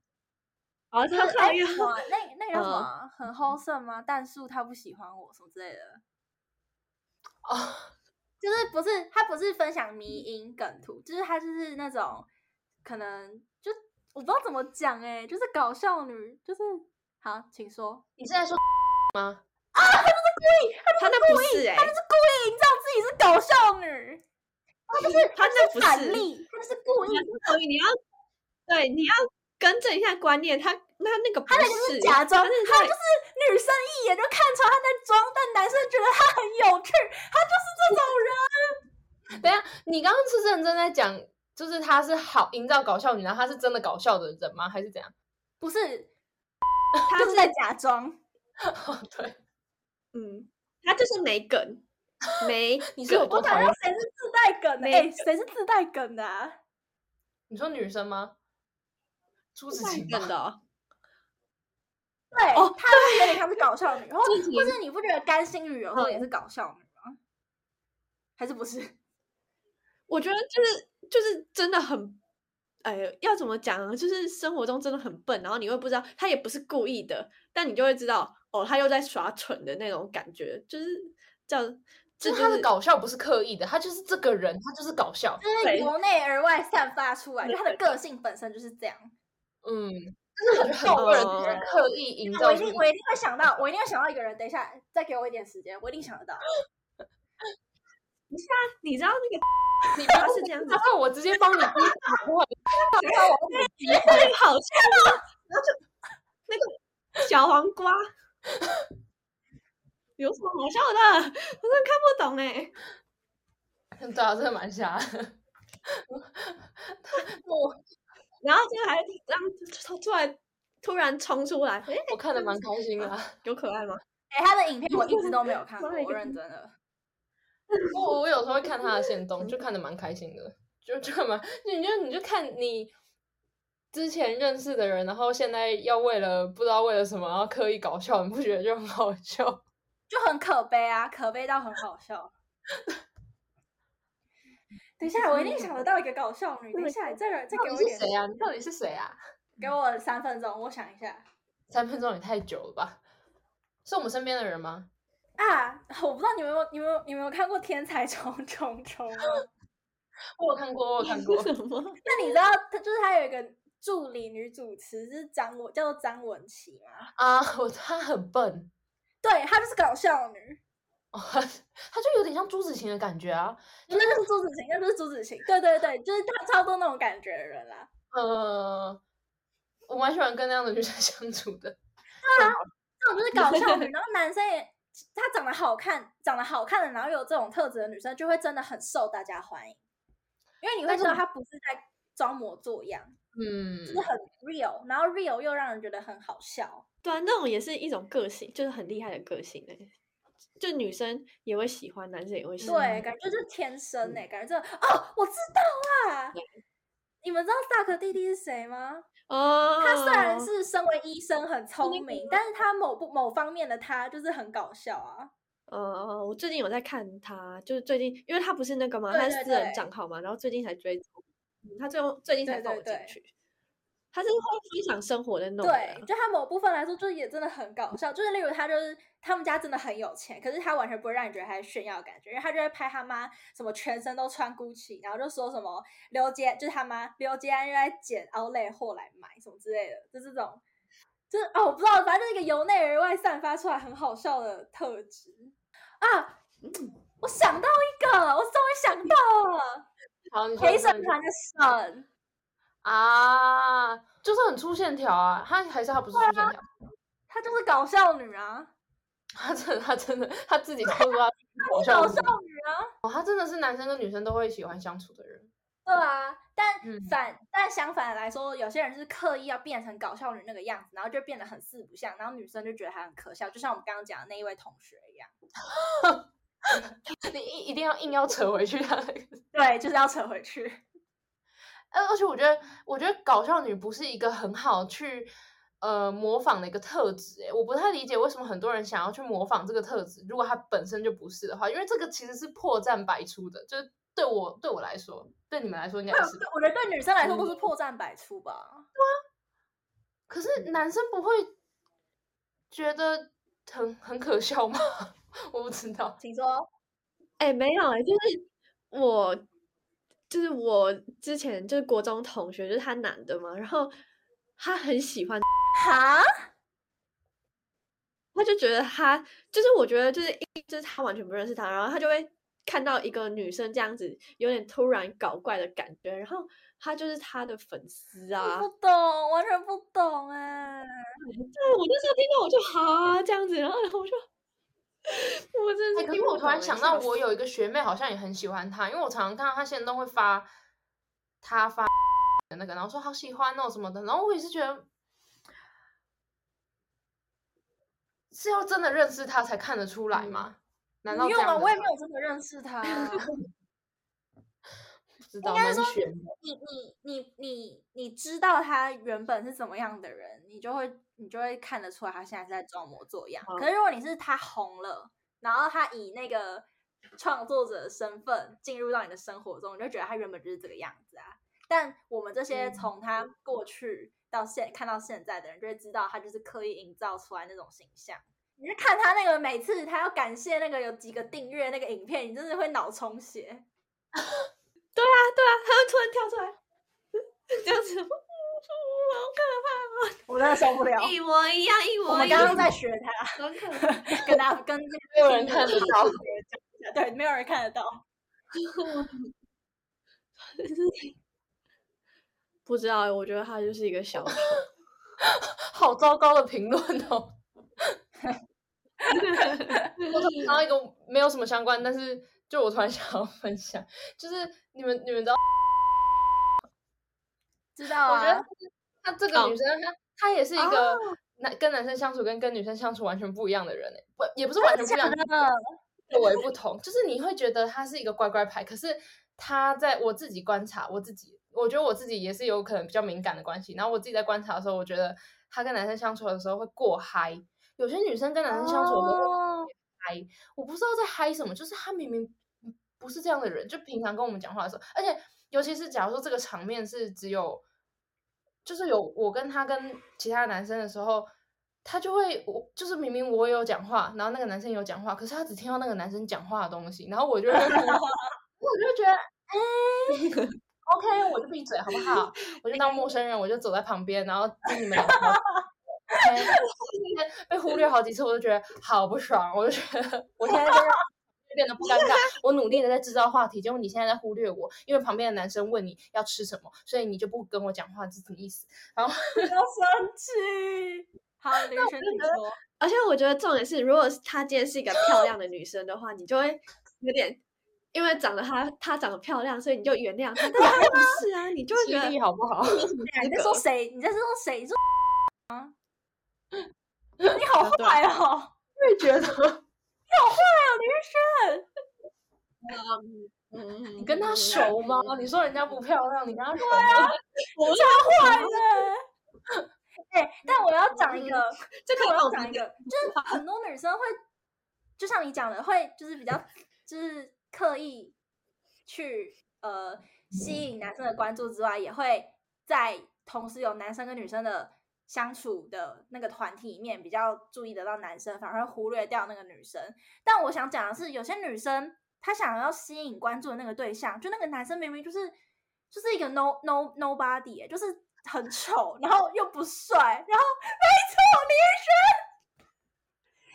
啊，她可以，那那个叫什么？很 wholesome 吗？但是他不喜欢我，什么之类的。哦，就是不是他不是分享迷因梗图，就是他就是那种可能就我不知道怎么讲哎，就是搞笑女，就是好，请说，你是在说 吗？啊，他就是故意，他就是故意，他就是故意营造自己是搞笑女，他就是他是反例，他就是故意，所以你要对你要更正一下观念，他。那那个不是，他那个是假装，他就是女生一眼就看出他在装，但男生觉得他很有趣，他就是这种人。等下，你刚刚是认真在讲，就是他是好营造搞笑女，然后他是真的搞笑的人吗？还是怎样？不是，他是在假装。哦，对，嗯，他就是没梗，没梗。你是有多讨厌？谁是自带梗的？哎，谁是自带梗的啊？你说女生吗？朱自清的。对，哦，她是有点像是搞笑女，然后 或者你不觉得甘心女有时候也是搞笑女吗？还是不是？我觉得就是就是真的很，哎，要怎么讲呢？就是生活中真的很笨，然后你会不知道他也不是故意的，但你就会知道哦，他又在耍蠢的那种感觉，就是叫，就是他的搞笑不是刻意的，他就是这个人，他就是搞笑，就是由内而外散发出来，就他的个性本身就是这样，嗯。就是很多人刻意营造。我一定，我一定会想到，我一定会想到一个人。等一下，再给我一点时间，我一定想得到。你知道，你知道那个，你不要是这样子，然后我直接帮你逼死我。然后我逼死好笑啊！然后就那个小黄瓜，有什么好笑的？我真的看不懂哎。对啊，真的蛮瞎。我。然后就还让突然突然冲出来，我看的蛮开心的，有可爱吗？哎，他的影片我一直都没有看 过，我认真的。我我有时候会看他的限动，就看的蛮开心的，就就蛮，你就你就看你之前认识的人，然后现在要为了不知道为了什么，然后刻意搞笑，你不觉得就很好笑？就很可悲啊，可悲到很好笑。等一下，我一定想得到一个搞笑女。等一下，再再给我一点。谁啊？你到底是谁啊？给我三分钟，我想一下。三分钟也太久了吧？是我们身边的人吗？啊，我不知道你们有没有、你们有、你们有看过《天才冲冲冲》吗？我有看过，我有看过。什么？那你知道他就是他有一个助理女主持是张文，叫做张文琪吗？啊，我她很笨，对，她就是搞笑女。哦，他就有点像朱子晴的感觉啊。那就是朱子晴，那就是朱子晴。对对对，就是他差不多那种感觉的人啦。呃，我蛮喜欢跟那样的女生 相处的。对啊，这种就是搞笑女，然后男生也他长得好看，长得好看的，然后有这种特质的女生，就会真的很受大家欢迎。因为你会知道他不是在装模作样，嗯，就是很 real，然后 real 又让人觉得很好笑。对啊，那种也是一种个性，就是很厉害的个性哎，就女生也会喜欢，男生也会喜欢。对，感觉就是天生哎，感觉这哦，我知道啊，你们知道萨克弟弟是谁吗？哦，他虽然是身为医生很聪明，但是他某不某方面的他就是很搞笑啊。哦，我最近有在看他，就是最近，因为他不是那个嘛，他是私人账号嘛，然后最近才追踪，他最后最近才放我进去。他是会分享生活的那种。对，就他某部分来说，就是也真的很搞笑。就是例如他就是他们家真的很有钱，可是他完全不会让你觉得他炫耀的感觉，因为他就会拍他妈什么全身都穿 Gucci，然后就说什么刘杰就是他妈刘杰安又在捡 Outlet 货来买什么之类的，就这种，就是哦，我不知道，反正就是一个由内而外散发出来很好笑的特质。啊，我想到一个，我终于想到了，好，陪审团的神啊，就是很粗线条啊，他还是他不是粗线条，他就是搞笑女啊，他真的他真的他自己都说他搞笑女啊，哦，他真的是男生跟女生都会喜欢相处的人。对啊，但反、嗯、但相反来说，有些人是刻意要变成搞笑女那个样子，然后就变得很四不像，然后女生就觉得她很可笑，就像我们刚刚讲的那一位同学一样。你一一定要硬要扯回去他那个，对，就是要扯回去。而且我觉得，我觉得搞笑女不是一个很好去呃模仿的一个特质，哎，我不太理解为什么很多人想要去模仿这个特质，如果她本身就不是的话，因为这个其实是破绽百出的，就是。对我对我来说，对你们来说应该是。我觉得对女生来说都是破绽百出吧。对啊。可是男生不会觉得很很可笑吗？我不知道。请说。哎，没有哎，就是我，就是我之前就是国中同学，就是他男的嘛，然后他很喜欢。哈？他就觉得他，就是我觉得就是一，就是他完全不认识他，然后他就会。看到一个女生这样子，有点突然搞怪的感觉，然后他就是他的粉丝啊，不懂，完全不懂哎。对，我那时候听到我就哈这样子，然后然后我就，我真的是、欸。因为我突然想到，我有一个学妹好像也很喜欢他，因为我常常看到他现在都会发他发的那个，然后说好喜欢哦什么的，然后我也是觉得是要真的认识他才看得出来吗？嗯难道不用吗？我也没有真的认识他。应该说你你你你你知道他原本是怎么样的人，你就会你就会看得出来他现在是在装模作样。可是如果你是他红了，然后他以那个创作者的身份进入到你的生活中，你就觉得他原本就是这个样子啊。但我们这些从他过去到现看到现在的人，就会知道他就是刻意营造出来那种形象。你是看他那个每次他要感谢那个有几个订阅那个影片，你真的会脑充血。对啊，对啊，他会突然跳出来，这样子，好可怕！我真的受不了。一模一样，一模一样。我们刚刚在学他，跟他跟没有人看得到，对，没有人看得到。不知道，我觉得他就是一个小丑。好糟糕的评论哦。我突然想到一个没有什么相关，但是就我突然想要分享，就是你们你们知道知道啊？我觉得她这个女生，她她也是一个男跟男生相处跟跟女生相处完全不一样的人诶，不也不是完全不一样的，略微不同，就是你会觉得她是一个乖乖牌，可是她在我自己观察我自己，我觉得我自己也是有可能比较敏感的关系，然后我自己在观察的时候，我觉得她跟男生相处的时候会过嗨。有些女生跟男生相处的时候嗨，oh. 我不知道在嗨什么，就是她明明不是这样的人，就平常跟我们讲话的时候，而且尤其是假如说这个场面是只有，就是有我跟他跟其他男生的时候，他就会我就是明明我有讲话，然后那个男生有讲话，可是他只听到那个男生讲话的东西，然后我就，我就觉得，哎，OK，我就闭嘴好不好？我就当陌生人，我就走在旁边，然后听你们。被忽略好几次，我就觉得好不爽，我就觉得 我现在就变得不尴尬。我努力的在制造话题，结果你现在在忽略我，因为旁边的男生问你要吃什么，所以你就不跟我讲话，这是什么意思？然后要生气。好，女生你说。而且我觉得重点是，如果她今天是一个漂亮的女生的话，你就会有点，因为长得她她长得漂亮，所以你就原谅她。但不是啊，你就会觉得好不好？你在说谁？你在说谁？说啊？你好坏哦！我也觉得坏 哦，林轩。嗯，你跟他熟吗？你说人家不漂亮，你跟他熟吗？对啊，我超坏的。哎、欸，但我要讲一个，这个我要讲一个，就是很多女生会，就像你讲的，会就是比较，就是刻意去呃吸引男生的关注之外，也会在同时有男生跟女生的相处的那个团体里面比较注意得到男生，反而忽略掉那个女生。但我想讲的是，有些女生她想要吸引关注的那个对象，就那个男生明明就是就是一个 no no nobody，就是。很丑，然后又不帅，然后没错，李宇轩，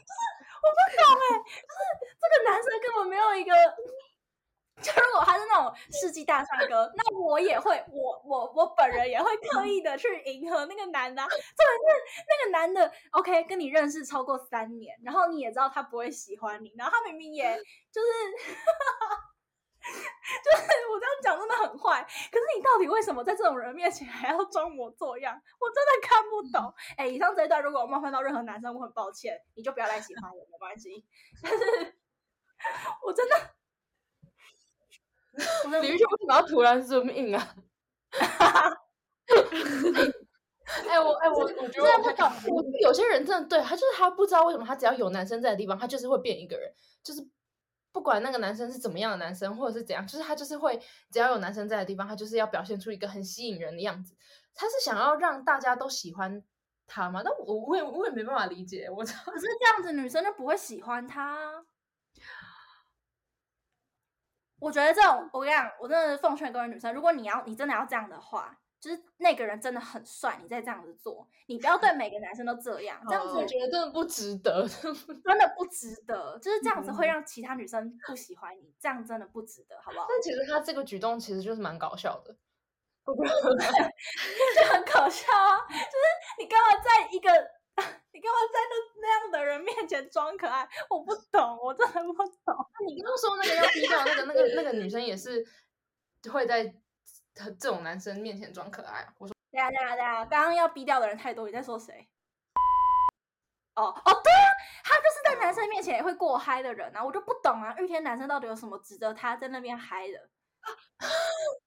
就是我不懂哎，就是这个男生根本没有一个，就如果他是那种世纪大帅哥，那我也会，我我我本人也会刻意的去迎合那个男的，重点是那个男的，OK，跟你认识超过三年，然后你也知道他不会喜欢你，然后他明明也就是。就是我这样讲真的很坏，可是你到底为什么在这种人面前还要装模作样？我真的看不懂。哎、欸，以上这一段如果我冒犯到任何男生，我很抱歉，你就不要来喜欢我，没关系。但是，我真的，李宇轩为什么要突然 zoom in 啊？哎、欸，我哎、欸、我我觉得我看到，我有些人真的对他就是他不知道为什么他只要有男生在的地方，他就是会变一个人，就是。不管那个男生是怎么样的男生，或者是怎样，就是他就是会，只要有男生在的地方，他就是要表现出一个很吸引人的样子。他是想要让大家都喜欢他吗？但我我也我也没办法理解。我操，可是这样子女生就不会喜欢他。我觉得这种，我跟你讲，我真的奉劝各位女生，如果你要你真的要这样的话。就是那个人真的很帅，你再这样子做，你不要对每个男生都这样，这样子我觉得真的不值得，真的不值得，就是这样子会让其他女生不喜欢你，这样真的不值得，好不好？但其实他这个举动其实就是蛮搞笑的，就很搞笑啊！就是你干嘛在一个，你干嘛在那那样的人面前装可爱？我不懂，我真的不懂。你刚刚说那个要低调，那个那个那个女生也是会在。这种男生面前装可爱，我说，对啊对啊对啊，刚刚要逼掉的人太多，你在说谁？哦哦，对啊，他就是在男生面前也会过嗨的人啊，我就不懂啊，玉天男生到底有什么值得他在那边嗨的？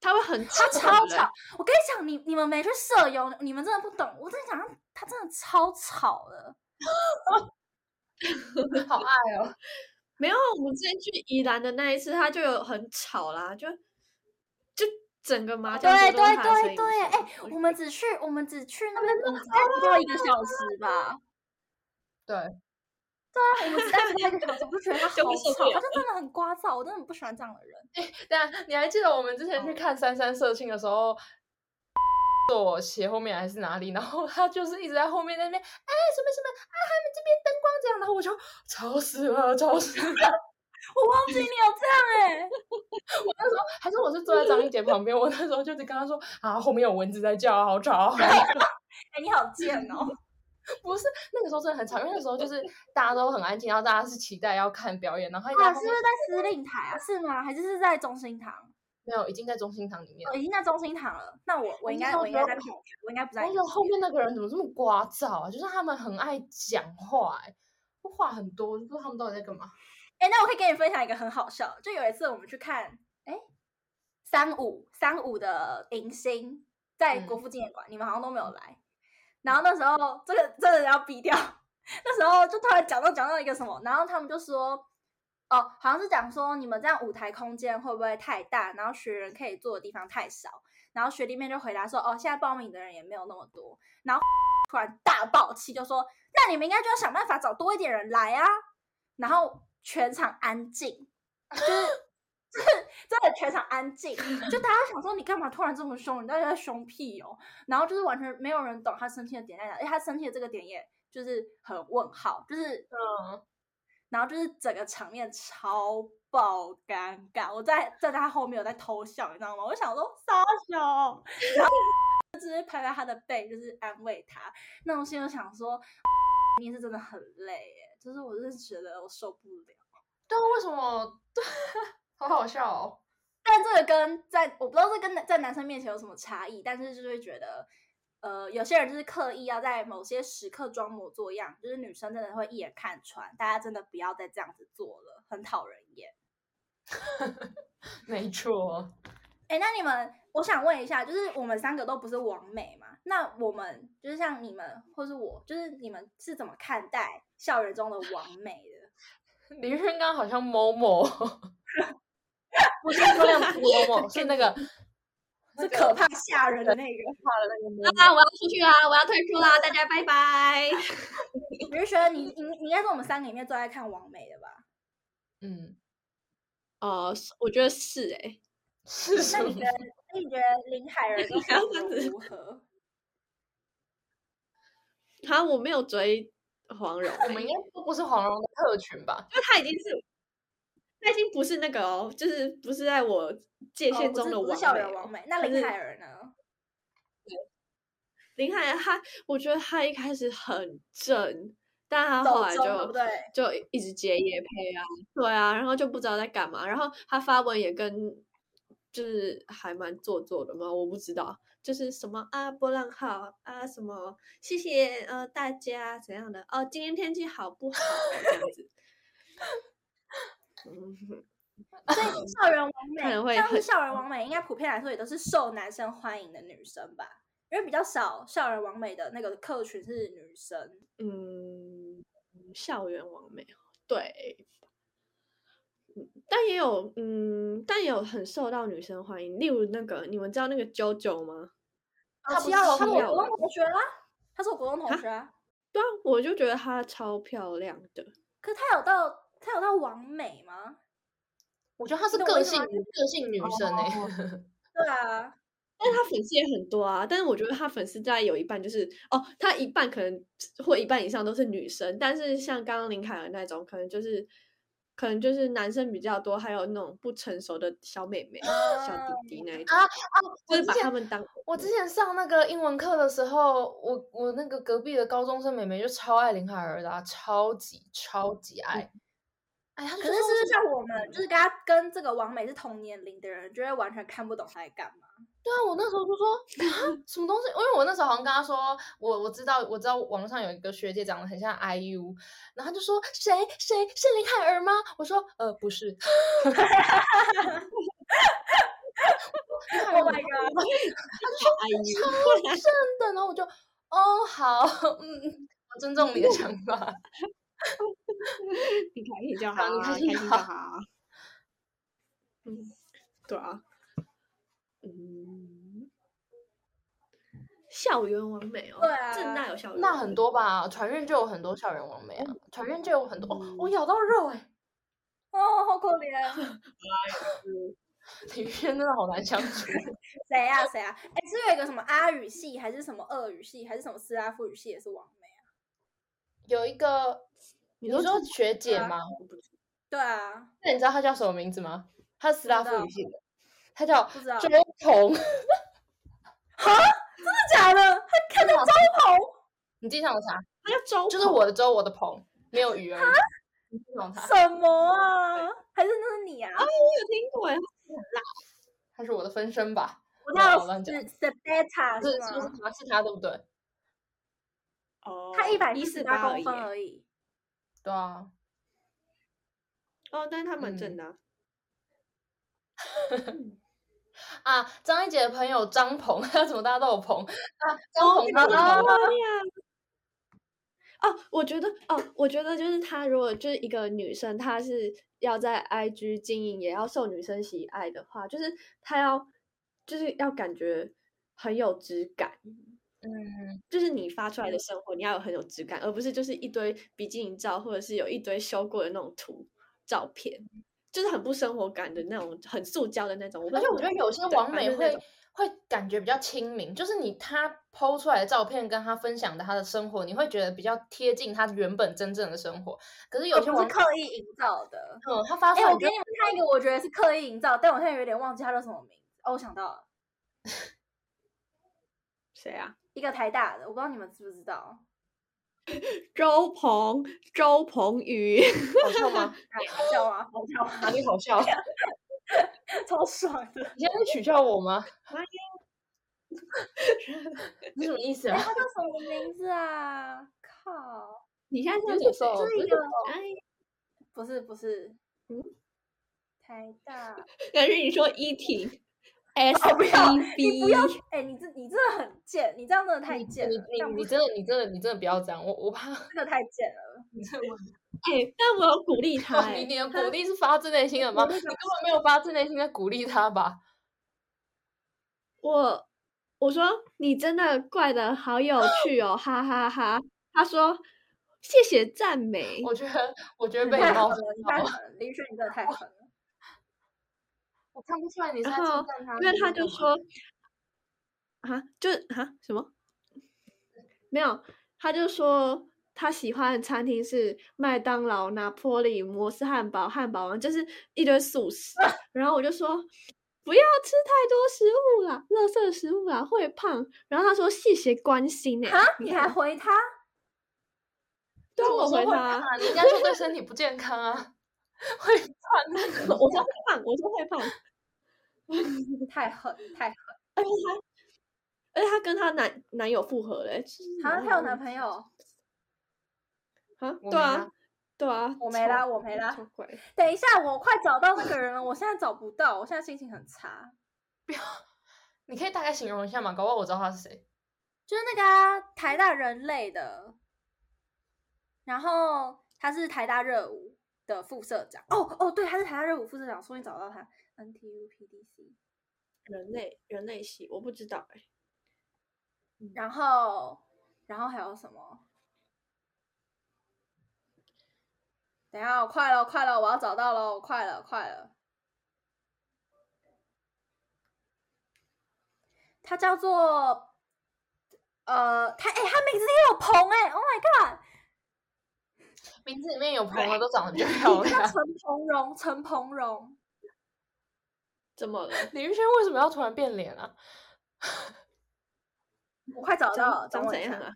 他会很他超吵，我跟你讲，你你们没去社游，你们真的不懂，我跟你讲，他真的超吵的，好爱哦，没有，我们之前去宜兰的那一次，他就有很吵啦，就。就整个麻将对对对对，哎、欸，我们只去我们只去那边只待不到一个小时吧？对，对啊，我们只待不到一个小时，我就觉得他好吵，他就真的很聒噪，我真的很不喜欢这样的人。对啊，你还记得我们之前去看三三社庆的时候，坐我斜后面还是哪里？然后他就是一直在后面那边，哎、欸，什么什么啊，他们这边灯光这样，然后我就吵死了，吵死了。我忘记你有这样哎、欸，我那时候还是我是坐在张一杰旁边，我那时候就是跟他说啊，后面有蚊子在叫，好吵。哎、欸，你好贱哦！不是那个时候真的很吵，因为那时候就是大家都很安静，然后大家是期待要看表演，然后他啊，是不是在司令台啊？是吗？还是是在中心堂？没有，已经在中心堂里面、哦，已经在中心堂了。那我我应该我应该在旁边，我应该不在。哎呦后面那个人怎么这么聒噪啊？就是他们很爱讲话、欸，哎，话很多，不知道他们到底在干嘛。哎，那我可以跟你分享一个很好笑，就有一次我们去看，哎，三五三五的迎新在国父纪念馆，嗯，你们好像都没有来。然后那时候这个真的要逼掉，那时候就突然讲到讲到一个什么，然后他们就说，哦，好像是讲说你们这样舞台空间会不会太大，然后学员可以坐的地方太少，然后学弟妹就回答说，哦，现在报名的人也没有那么多，然后 突然大爆气，就说，那你们应该就要想办法找多一点人来啊，然后全场安静，就是就是真的全场安静，就大家想说你干嘛突然这么凶，你到底在凶屁哦，然后就是完全没有人懂他生气的点在哪，因为他生气的这个点也就是很问号，就是嗯。然后就是整个场面超爆尴尬，我在在他后面有在偷笑，你知道吗？我想说傻笑，然后直接拍拍他的背，就是安慰他。那种心里想说，你是真的很累耶，就是我是觉得我受不了。对啊，为什么？对，好好笑哦。但这个跟在我不知道是跟在男生面前有什么差异，但是就是会觉得。呃，有些人就是刻意要在某些时刻装模作样，就是女生真的会一眼看穿。大家真的不要再这样子做了，很讨人厌。没错。哎、欸，那你们，我想问一下，就是我们三个都不是完美嘛？那我们就是像你们，或是我，就是你们是怎么看待校园中的完美的？李轩刚好像某某，不是说亮某某，是那个。是可怕吓人的那个，怕的那个。啊！我要出去啦，我要退出啦，大家拜拜。我是觉得你你你应该是我们三个里面最爱看王美的吧？嗯，哦，我觉得是哎、欸，是。那你觉得？那你觉得林海儿的黄蓉如何？他我没有追黄蓉，我们应该都不是黄蓉的特群吧？因为他已经是。他已经不是那个哦，就是不是在我界限中的王美，哦，不是校园网美。那林海儿呢？林海儿他，我觉得他一开始很正，但他后来就对就一直接夜配啊，对啊，然后就不知道在干嘛。然后他发文也跟就是还蛮做作的嘛，我不知道，就是什么啊波浪号啊什么，谢谢呃大家怎样的哦，今天天气好不好这样子。嗯，所以校园完美，像是校园完美，应该普遍来说也都是受男生欢迎的女生吧？因为比较少校园完美的那个客群是女生。嗯，校园完美，对，但也有，嗯，但也有很受到女生欢迎。例如那个，你们知道那个 JoJo 吗？他不是他是我国中同学啦，他是我国中同学啊。对啊，我就觉得她超漂亮的。可是她有到。她有到完美吗？我觉得她是个性个性女生哎、欸。对啊，但是他粉丝也很多啊。但是我觉得他粉丝大概有一半就是哦，他一半可能或一半以上都是女生。但是像刚刚林凯儿那种，可能就是可能就是男生比较多，还有那种不成熟的小妹妹、啊、小弟弟那一种啊啊！就是把他们当我之前上那个英文课的时候，我我那个隔壁的高中生妹妹就超爱林凯儿的、啊，超级超级爱。嗯可是，是不是像我们，就是跟他跟这个王美是同年龄的人，就会完全看不懂他在干嘛？对啊，我那时候就说啊，什么东西？因为我那时候好像跟他说，我我知道，我知道网络上有一个学姐长得很像 IU，然后他就说谁谁是林海儿吗？我说呃不是。Oh my god！他说 IU，真的，然后我就哦好，嗯，我尊重你的想法。你开心就好，你开心就 好。嗯，对啊。嗯，校园完美哦，对啊，政大有校园，那很多吧？传院就有很多校园完美啊，传院就有很多。哦，我咬到肉哎！哦，好可怜。李轩真的好难相处。谁啊谁啊？哎，是有一个什么阿语系，还是什么俄语系，还是什么斯拉夫语系也是完美啊？有一个。你说学姐吗？对啊，那你知道她叫什么名字吗？她是斯拉夫语系的，她叫周鹏。哈？真的假的？她看到周鹏？你经常查？她叫周，就是我的周，我的鹏，没有鱼而已。什么啊？还是那是你啊？啊，我有听过，很辣。他是我的分身吧？我叫是 Sabata，是是是他，是他对不对？哦，他一百一十八公分而已。对啊，哦，但是他蛮正的啊。嗯、啊，张一姐的朋友张鹏，他 怎么大家都有鹏啊？张鹏，他、哦、哦，我觉得哦，我觉得就是他如果就是一个女生，她是要在 IG 经营，也要受女生喜爱的话，就是她要就是要感觉很有质感。嗯，就是你发出来的生活，你要有很有质感，而不是就是一堆比基尼照，或者是有一堆修过的那种图照片，就是很不生活感的那种，很塑胶的那种。而且我觉得有些网美会会感觉比较亲民，就是你他 PO 出来的照片跟他分享的他的生活，你会觉得比较贴近他原本真正的生活。可是有些网是刻意营造的，嗯，他发出来，欸，我给你们看一个，我觉得是刻意营造，但我现在有点忘记他叫什么名字。哦，我想到了，谁啊？一个台大的，我不知道你们知不知道，周鹏周鹏宇，好笑吗？好笑吗？好笑吗？哪里好笑？超爽的！你现在在取笑我吗？你什么意思啊？他叫什么名字啊？靠！你现在是在说是一个？不是不是，嗯，台大。但是你说一婷。S B B，你不要，哎，你这你真的很贱，你这样真的太贱了。你你你真的你真的你真的不要这样，我我怕真的太贱了。你这 哎，但我有鼓励 他，你你的鼓励是发自内心的吗？你根本没有发自内心的鼓励他吧？我我说你真的怪的好有趣哦，哈哈哈。他说谢谢赞美，我觉得我觉得被你太狠了，林轩你真的太狠了。我看不出来你是在称赞他，因为他就说，啊，就啊什么，没有，他就说他喜欢的餐厅是麦当劳、拿坡里、摩斯汉堡、汉堡王，就是一堆素食。然后我就说不要吃太多食物啦，垃圾食物啦会胖。然后他说谢谢关心诶，啊，你还回他？对，我回他，人家说对身体不健康啊。会胖，我说会胖，我说会胖，太狠太狠，而且他，而且他跟他男男友复合嘞，好像他有男朋友，啊，对啊，对啊，我没啦，我没啦，等一下，我快找到那个人了，我现在找不到，我现在心情很差，不要，你可以大概形容一下嘛？搞不好我知道他是谁，就是那个啊，台大人类的，然后他是台大热舞。的副社长哦哦，对，他是台大热舞副社长，终于找到他。NTU PDC 人类人类系，我不知道哎。然后，然后还有什么？等下，我快了，快了，我要找到了，快了，快了。他叫做呃，他哎，他名字也有鹏哎，Oh my god！名字里面有朋友都长得比较 漂亮。陈鹏荣，陈鹏荣，怎么了？李玉轩为什么要突然变脸啊？我快找到了，长怎样啊？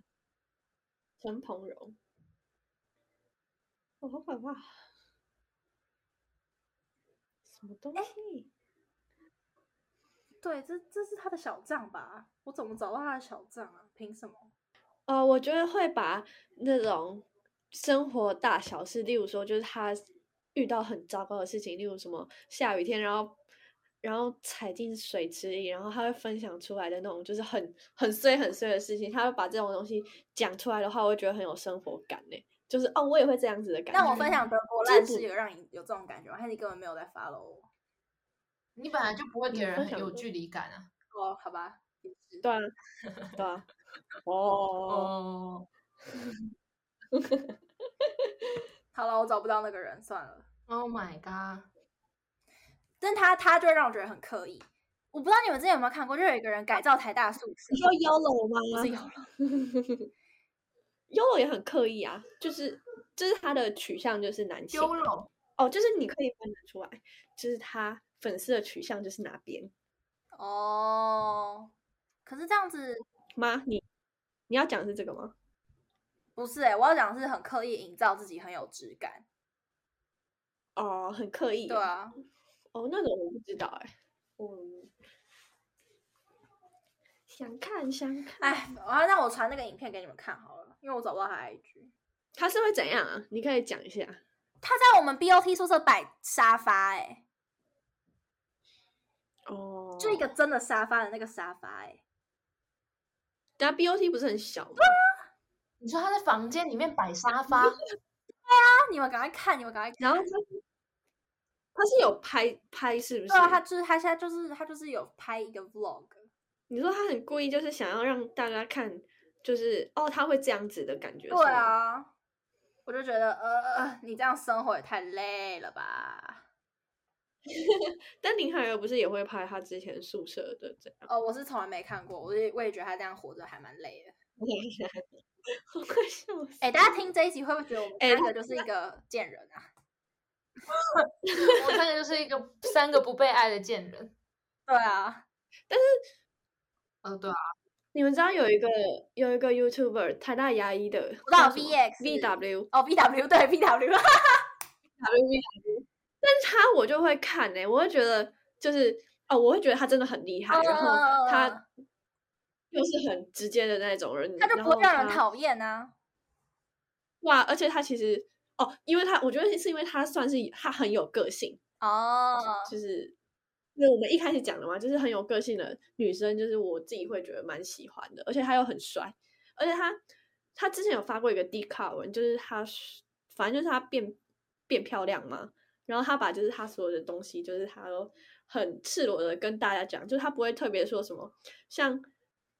陈鹏荣，我，好可怕！什么东西？欸、对，这这是他的小账吧？我怎么找到他的小账啊？凭什么？呃，我觉得会把那种。生活大小事，例如说，就是他遇到很糟糕的事情，例如什么下雨天，然后然后踩进水池里，然后他会分享出来的那种，就是很很碎很碎的事情，他会把这种东西讲出来的话，我会觉得很有生活感呢。就是哦，我也会这样子的感觉。但我分享德国烂事有让你有这种感觉吗？还是你根本没有在 follow 我？你本来就不会给人很有距离感啊。哦，好吧，对啊，对啊，哦。好了，我找不到那个人，算了。Oh my god！但他他就会让我觉得很刻意。我不知道你们之前有没有看过，就有一个人改造台大宿舍。你说 YOLO 吗？不是 YOLO，YOLO 也很刻意啊，就是就是他的取向就是男性。YOLO 哦，就是你可以分得出来，就是他粉丝的取向就是哪边。哦，可是这样子吗？你你要讲的是这个吗？不是哎、欸，我要讲的是很刻意营造自己很有质感。哦，很刻意。对啊。哦，那种我不知道哎、欸。嗯。想看想看。哎，我要让我传那个影片给你们看好了，因为我找不到他 IG。他是会怎样啊？你可以讲一下。他在我们 BOT 宿舍摆沙发哎、欸。哦。就一个真的沙发的那个沙发哎、欸。但 BOT 不是很小吗？你说他在房间里面摆沙 发？对啊，你们赶快看，你们赶快看。然后他他是有拍拍，是不是？对啊，他就是他现在就是他就是有拍一个 vlog。你说他很故意，就是想要让大家看，就是哦，他会这样子的感觉。对啊，我就觉得呃，你这样生活也太累了吧。但林海儿不是也会拍他之前宿舍的这样？哦，我是从来没看过，我也我也觉得他这样活着还蛮累的。好快笑！哎，大家听这一集会不会觉得我们三个就是一个贱人啊？我们三个就是一个三个不被爱的贱人。对啊，但是，哦，对啊，你们知道有一个有一个 YouTuber 台大牙医的，我知道 VX VW 哦 VW 对 VW VW。但是他我就会看哎、欸，我会觉得就是哦，我会觉得他真的很厉害，uh, 然后他又是很直接的那种人，他就不会让人讨厌啊。哇，而且他其实哦，因为他我觉得是因为他算是他很有个性哦，oh. 就是因为我们一开始讲的嘛，就是很有个性的女生，就是我自己会觉得蛮喜欢的，而且他又很帅，而且他他之前有发过一个 D 卡文，就是他反正就是他变变漂亮嘛。然后他把就是他所有的东西，就是他都很赤裸的跟大家讲，就是他不会特别说什么，像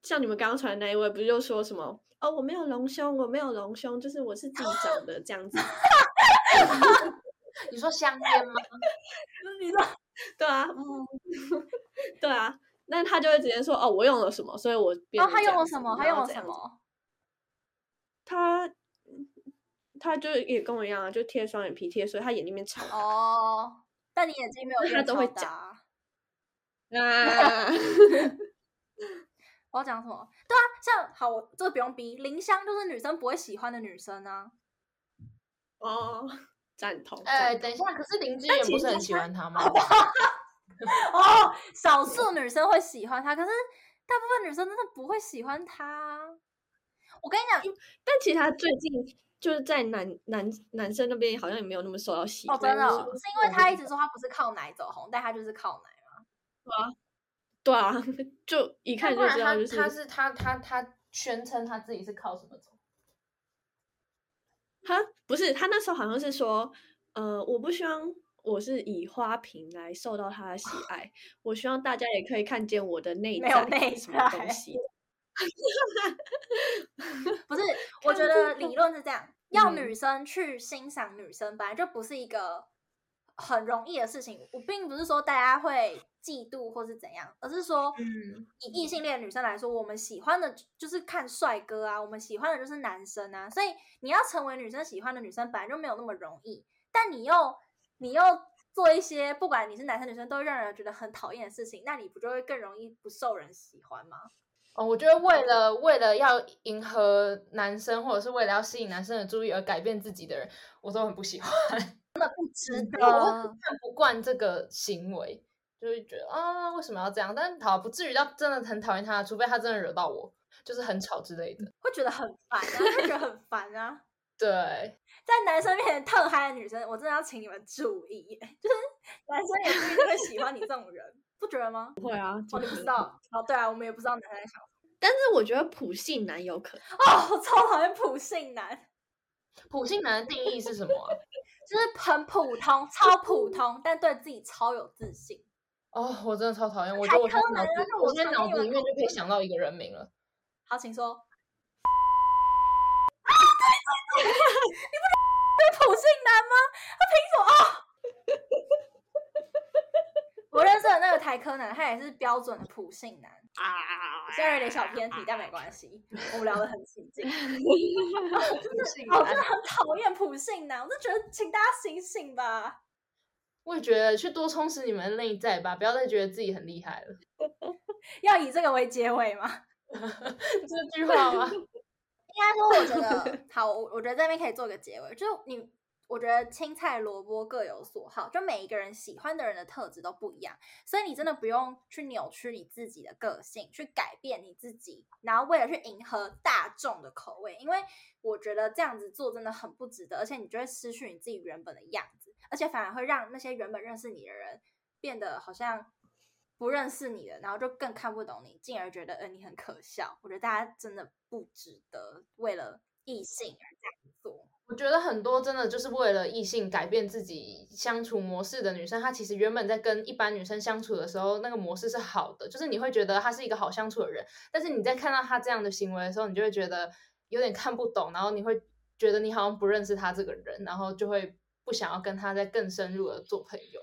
像你们刚刚传的那一位，不是就说什么哦，我没有隆胸，我没有隆胸，就是我是自己长的这样子。你说香烟吗？你说对啊，嗯，对啊，那他就会直接说哦，我用了什么，所以我变。哦，他用了什么？他用了什么？他。他就也跟我一样啊，就贴双眼皮贴，所以他眼睛里面超哦。但你眼睛没有，他都会讲啊。我要讲什么？对啊，像好，我这个不用逼。林香就是女生不会喜欢的女生啊。哦，赞同。哎、欸，等一下，可是林志远不是很喜欢他吗？哦，少数女生会喜欢他，可是大部分女生真的不会喜欢他。我跟你讲，但其实他最近。就是在男男男生那边好像也没有那么受到喜欢，哦，真的，是因为他一直说他不是靠奶走红，但他就是靠奶嘛。对啊，对啊，就一看就知道，就是他是他他他宣称他自己是靠什么走？他不是，他那时候好像是说，呃，我不希望我是以花瓶来受到他的喜 爱，我希望大家也可以看见我的内在，没有内在。不是，我觉得理论是这样，要女生去欣赏女生，本来就不是一个很容易的事情。我并不是说大家会嫉妒或是怎样，而是说，嗯，以异性恋女生来说，我们喜欢的就是看帅哥啊，我们喜欢的就是男生啊，所以你要成为女生喜欢的女生，本来就没有那么容易。但你又你又做一些不管你是男生女生都会让人觉得很讨厌的事情，那你不就会更容易不受人喜欢吗？哦，我觉得为了为了要迎合男生，或者是为了要吸引男生的注意而改变自己的人，我都很不喜欢，真的不值 得。我看不惯这个行为，就会觉得啊，为什么要这样？但好不至于到真的很讨厌他，除非他真的惹到我，就是很吵之类的，会觉得很烦啊，会觉得很烦啊。对，在男生面前特嗨的女生，我真的要请你们注意，就是男生也不一定会喜欢你这种人。不觉得吗？不会啊，哦，你不知道哦，对啊，我们也不知道男生在想什么。但是我觉得普信男有可能哦，我超讨厌普信男。普信男的定义是什么啊？就是很普通，超普通，但对自己超有自信。哦，我真的超讨厌。我觉得我现在脑子，我现在脑子里面就可以想到一个人名了。好，请说。啊，对对对，你不是普信男吗？他凭什么？哦我认识的那个台科男，他也是标准的普信男啊，虽然有点小偏题，但没关系，我们聊得很起劲。我真的很讨厌普信男，我就觉得，请大家醒醒吧。我也觉得，去多充实你们的内在吧，不要再觉得自己很厉害了。要以这个为结尾吗？这句话吗？应该说，我觉得好，我我觉得这边可以做个结尾，就你。我觉得青菜萝卜各有所好，就每一个人喜欢的人的特质都不一样，所以你真的不用去扭曲你自己的个性，去改变你自己，然后为了去迎合大众的口味，因为我觉得这样子做真的很不值得，而且你就会失去你自己原本的样子，而且反而会让那些原本认识你的人变得好像不认识你了，然后就更看不懂你，进而觉得呃你很可笑。我觉得大家真的不值得为了异性而这样做。我觉得很多真的就是为了异性改变自己相处模式的女生，她其实原本在跟一般女生相处的时候，那个模式是好的，就是你会觉得她是一个好相处的人。但是你在看到她这样的行为的时候，你就会觉得有点看不懂，然后你会觉得你好像不认识她这个人，然后就会不想要跟他再更深入的做朋友。